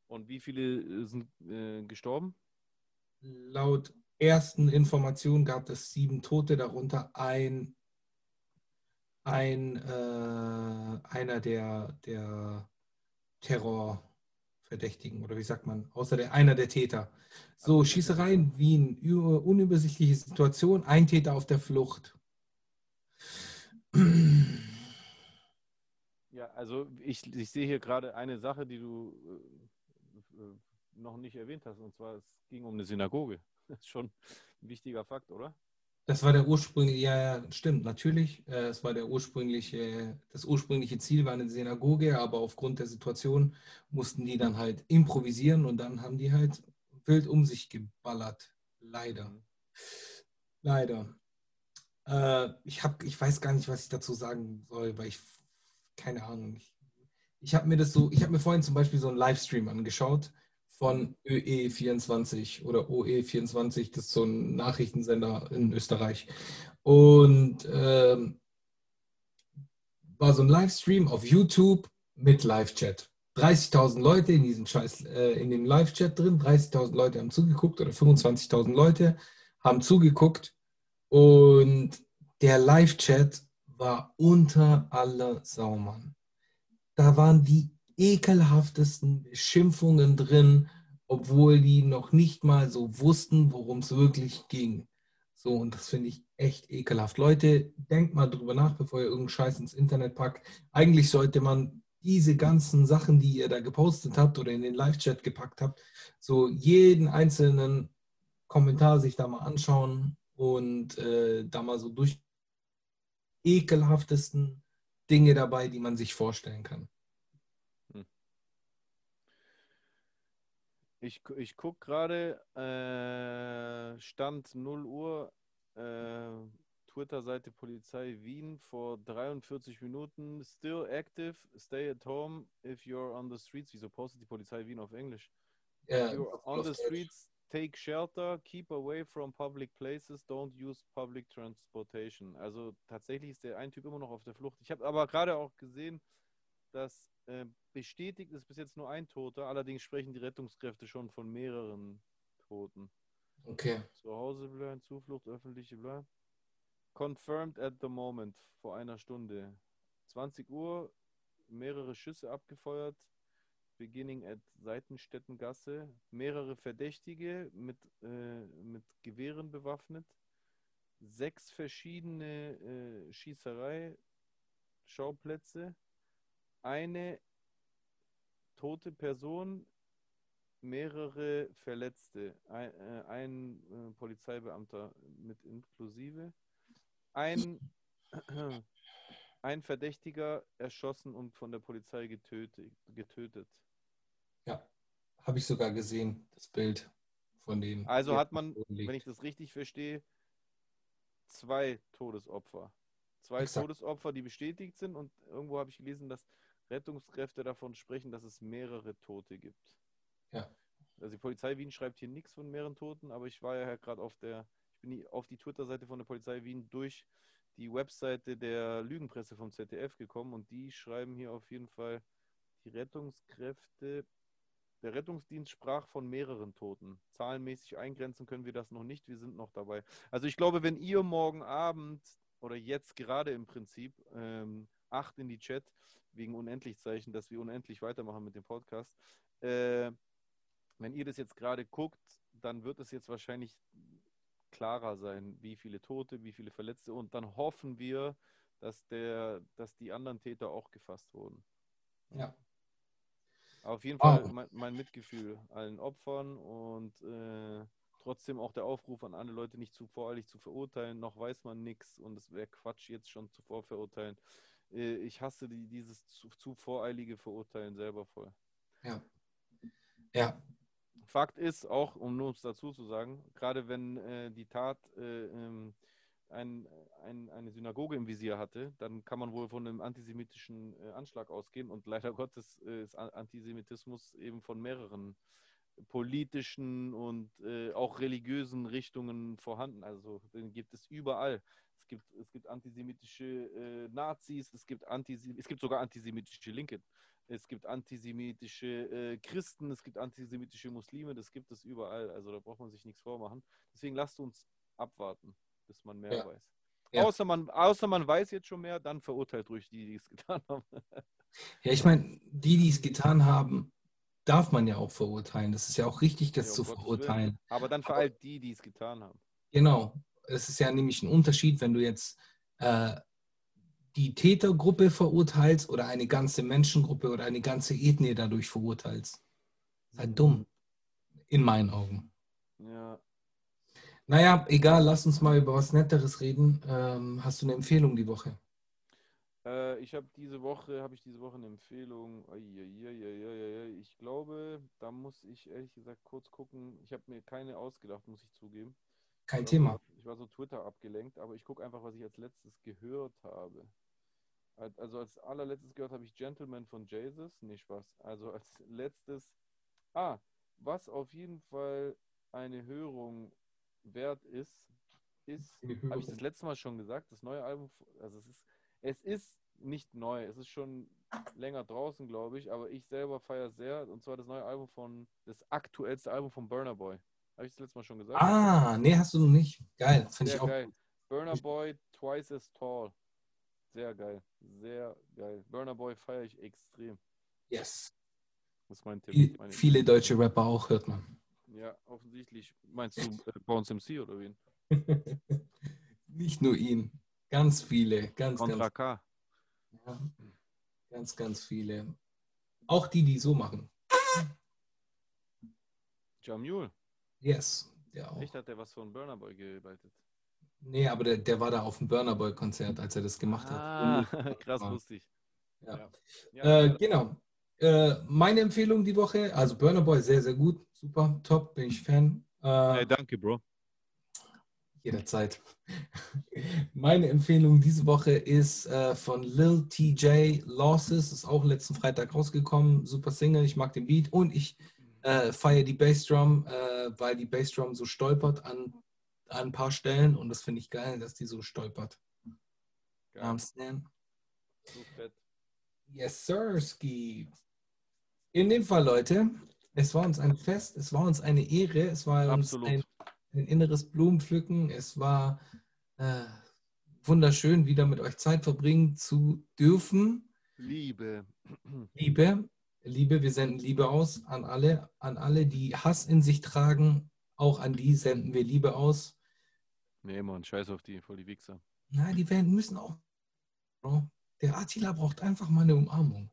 Und wie viele äh, sind äh, gestorben? Laut ersten Informationen gab es sieben Tote, darunter ein, ein äh, einer der, der Terrorverdächtigen oder wie sagt man, außer der einer der Täter. So, Schießereien Wien, unübersichtliche Situation, ein Täter auf der Flucht. Ja, also ich, ich sehe hier gerade eine Sache, die du äh, äh, noch nicht erwähnt hast, und zwar es ging um eine Synagoge. [laughs] Das ist schon ein wichtiger Fakt, oder? Das war der ursprüngliche, ja, ja, stimmt, natürlich. Äh, Es war der ursprüngliche, das ursprüngliche Ziel war eine Synagoge, aber aufgrund der Situation mussten die dann halt improvisieren und dann haben die halt wild um sich geballert. Leider. Leider. Äh, ich, hab, ich weiß gar nicht, was ich dazu sagen soll, weil ich, keine Ahnung. Ich, ich habe mir das so, ich habe mir vorhin zum Beispiel so einen Livestream angeschaut von ÖE24 oder OE24, das ist so ein Nachrichtensender in Österreich. Und ähm, war so ein Livestream auf YouTube mit Live-Chat. 30.000 Leute in diesem Scheiß, äh, in dem Live-Chat drin, 30.000 Leute haben zugeguckt oder 25.000 Leute haben zugeguckt und der Live-Chat war unter aller Sau, Mann. Da waren die ekelhaftesten Beschimpfungen drin, obwohl die noch nicht mal so wussten, worum es wirklich ging. So, und das finde ich echt ekelhaft. Leute, denkt mal drüber nach, bevor ihr irgendeinen Scheiß ins Internet packt. Eigentlich sollte man diese ganzen Sachen, die ihr da gepostet habt oder in den Live-Chat gepackt habt, so jeden einzelnen Kommentar sich da mal anschauen und äh, da mal so durch ekelhaftesten Dinge dabei, die man sich vorstellen kann. Ich, ich gucke gerade, äh, Stand 0 Uhr, äh, Twitter-Seite Polizei Wien vor 43 Minuten. Still active, stay at home if you're on the streets. Wieso postet die Polizei Wien auf Englisch? Ja, If you're on the streets, take shelter, keep away from public places, don't use public transportation. Also tatsächlich ist der ein Typ immer noch auf der Flucht. Ich habe aber gerade auch gesehen, dass bestätigt ist bis jetzt nur ein Toter, allerdings sprechen die Rettungskräfte schon von mehreren Toten. Okay. Zu Hause bleiben, Zuflucht, öffentliche bleiben. Confirmed at the moment, vor einer Stunde. 20 Uhr, mehrere Schüsse abgefeuert, beginning at Seitenstättengasse. Mehrere Verdächtige mit, äh, mit Gewehren bewaffnet. Sechs verschiedene äh, Schießerei-Schauplätze. Eine tote Person, mehrere Verletzte. Ein, äh, ein äh, Polizeibeamter mit inklusive. Ein, ein Verdächtiger erschossen und von der Polizei getötet. getötet. Ja, habe ich sogar gesehen, das Bild von den. Also hat man, wenn ich das richtig verstehe, zwei Todesopfer. Zwei Exakt. Todesopfer, die bestätigt sind und irgendwo habe ich gelesen, dass Rettungskräfte davon sprechen, dass es mehrere Tote gibt. Ja. Also die Polizei Wien schreibt hier nichts von mehreren Toten, aber ich war ja gerade auf der, ich bin auf die Twitter-Seite von der Polizei Wien durch die Webseite der Lügenpresse vom ZDF gekommen und die schreiben hier auf jeden Fall, die Rettungskräfte, der Rettungsdienst sprach von mehreren Toten. Zahlenmäßig eingrenzen können wir das noch nicht, wir sind noch dabei. Also ich glaube, wenn ihr morgen Abend oder jetzt gerade im Prinzip ähm, acht in die Chat wegen Unendlichzeichen, dass wir unendlich weitermachen mit dem Podcast. Äh, wenn ihr das jetzt gerade guckt, dann wird es jetzt wahrscheinlich klarer sein, wie viele Tote, wie viele Verletzte und dann hoffen wir, dass der, dass die anderen Täter auch gefasst wurden. Ja. Auf jeden Wow. Fall mein, mein Mitgefühl allen Opfern und äh, trotzdem auch der Aufruf an alle Leute, nicht zu voreilig zu verurteilen. Noch weiß man nichts und es wäre Quatsch, jetzt schon zu vorverurteilen. Äh, ich hasse die, dieses zu, zu voreilige Verurteilen selber voll. Ja. Ja. Fakt ist auch, um nur dazu zu sagen, gerade wenn äh, die Tat äh, ähm, ein, ein, eine Synagoge im Visier hatte, dann kann man wohl von einem antisemitischen äh, Anschlag ausgehen und leider [laughs] Gottes äh, ist Antisemitismus eben von mehreren politischen und äh, auch religiösen Richtungen vorhanden. Also den gibt es überall. Es gibt, es gibt antisemitische äh, Nazis, es gibt, Antisem es gibt sogar antisemitische Linke, es gibt antisemitische äh, Christen, es gibt antisemitische Muslime, das gibt es überall. Also da braucht man sich nichts vormachen. Deswegen lasst uns abwarten, bis man mehr Ja. weiß. Ja. Außer, man, außer man weiß jetzt schon mehr, dann verurteilt ruhig die, die es [laughs] getan haben. Ja, ich meine, die, die es getan haben, darf man ja auch verurteilen. Das ist ja auch richtig, das Ja, zu um Gottes verurteilen. Aber dann für all die, die es getan haben. Genau. Es ist ja nämlich ein Unterschied, wenn du jetzt äh, die Tätergruppe verurteilst oder eine ganze Menschengruppe oder eine ganze Ethnie dadurch verurteilst. Das ist halt dumm. In meinen Augen. Ja. Naja, egal, lass uns mal über was Netteres reden. Ähm, hast du eine Empfehlung die Woche? Äh, ich habe diese Woche, habe ich diese Woche eine Empfehlung. Ich glaube, da muss ich ehrlich gesagt kurz gucken. Ich habe mir keine ausgedacht, muss ich zugeben. Kein Ich war Thema. So, ich war so Twitter abgelenkt, aber ich gucke einfach, was ich als letztes gehört habe. Al- Also als allerletztes gehört habe ich Gentleman von Jesus. Nee, Spaß. Also als letztes. Ah, was auf jeden Fall eine Hörung wert ist, ist, habe ich das letzte Mal schon gesagt, das neue Album, also es ist, es ist nicht neu, es ist schon länger draußen, glaube ich, aber ich selber feiere sehr, und zwar das neue Album von, das aktuellste Album von Burner Boy. Habe ich das letzte Mal schon gesagt? Ah, nee, hast du noch nicht. Geil, finde ich auch. geil. Burner Boy twice as tall. Sehr geil. Sehr geil. Burner Boy feiere ich extrem. Yes. Das ist mein Tipp. Meine Viele deutsche Rapper auch, hört man. Ja, offensichtlich. Meinst du äh, Bones MC oder wen? [laughs] Nicht nur ihn. Ganz viele. Ganz, Contra ganz, K. ja, ganz, ganz viele. Auch die, die so machen. Jamul. Yes. Der auch. Echt hat der was von Burner Boy gearbeitet. Nee, aber der, der war da auf dem Burner Boy Konzert, als er das gemacht Ah, hat. [laughs] krass Ja. lustig. Ja. Ja. Ja, Äh, genau. Äh, meine Empfehlung die Woche, also Burner Boy, sehr, sehr gut. Super, top, bin ich Fan. Äh, Hey, danke, Bro. Jederzeit. [laughs] Meine Empfehlung diese Woche ist äh, von Lil TJ Losses. Ist auch letzten Freitag rausgekommen. Super Single, ich mag den Beat und ich äh, feiere die Bassdrum, äh, weil die Bassdrum so stolpert an, an ein paar Stellen und das finde ich geil, dass die so stolpert. Yes, sir, Ski. In dem Fall, Leute, es war uns ein Fest, es war uns eine Ehre, es war Absolut. uns ein, ein inneres Blumenpflücken, es war äh, wunderschön, wieder mit euch Zeit verbringen zu dürfen. Liebe. Liebe, Liebe, wir senden Liebe aus an alle, an alle, die Hass in sich tragen, auch an die senden wir Liebe aus. Nee, Mann, scheiß auf die, voll die Wichser. Nein, die werden müssen auch. Bro, Der Attila braucht einfach mal eine Umarmung.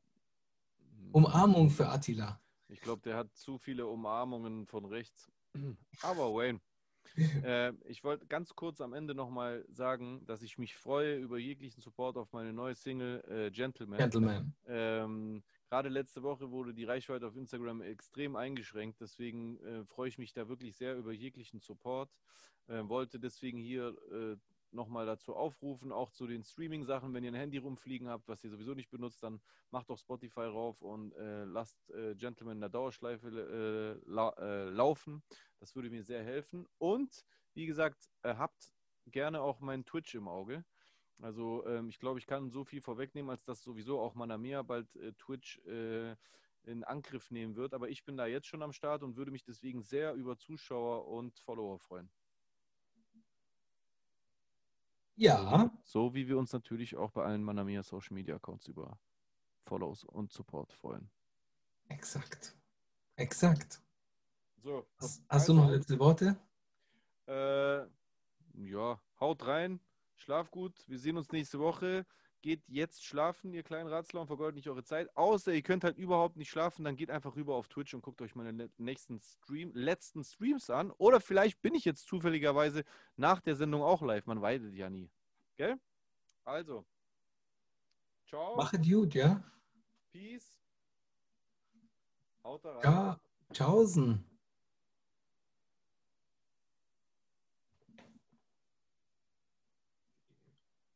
Umarmung für Attila. Ich glaube, der hat zu viele Umarmungen von rechts. [clears throat] Aber Wayne, [laughs] äh, ich wollte ganz kurz am Ende nochmal sagen, dass ich mich freue über jeglichen Support auf meine neue Single äh, Gentleman. Gentleman. Ähm, Gerade letzte Woche wurde die Reichweite auf Instagram extrem eingeschränkt, deswegen äh, freue ich mich da wirklich sehr über jeglichen Support. Äh, wollte deswegen hier äh, nochmal dazu aufrufen, auch zu den Streaming-Sachen, wenn ihr ein Handy rumfliegen habt, was ihr sowieso nicht benutzt, dann macht doch Spotify rauf und äh, lasst äh, Gentleman in der Dauerschleife äh, lau äh, laufen. Das würde mir sehr helfen. Und wie gesagt, äh, habt gerne auch meinen Twitch im Auge. Also ähm, ich glaube, ich kann so viel vorwegnehmen, als dass sowieso auch Manamia bald äh, Twitch äh, in Angriff nehmen wird. Aber ich bin da jetzt schon am Start und würde mich deswegen sehr über Zuschauer und Follower freuen. Ja, So wie wir uns natürlich auch bei allen Manamia Social Media Accounts über Follows und Support freuen. exakt. Exakt. So, Hast, hast du noch Also- letzte Worte? Äh, ja, haut rein, schlaf gut. Wir sehen uns nächste Woche. Geht jetzt schlafen, ihr kleinen Ratsler, und vergeudet nicht eure Zeit. Außer ihr könnt halt überhaupt nicht schlafen, dann geht einfach rüber auf Twitch und guckt euch meine nächsten Stream, letzten Streams an. Oder vielleicht bin ich jetzt zufälligerweise nach der Sendung auch live. Man weidet ja nie. Gell? Also. Ciao. Mach es gut, ja? Peace. Haut rein. Ja, tschaußen.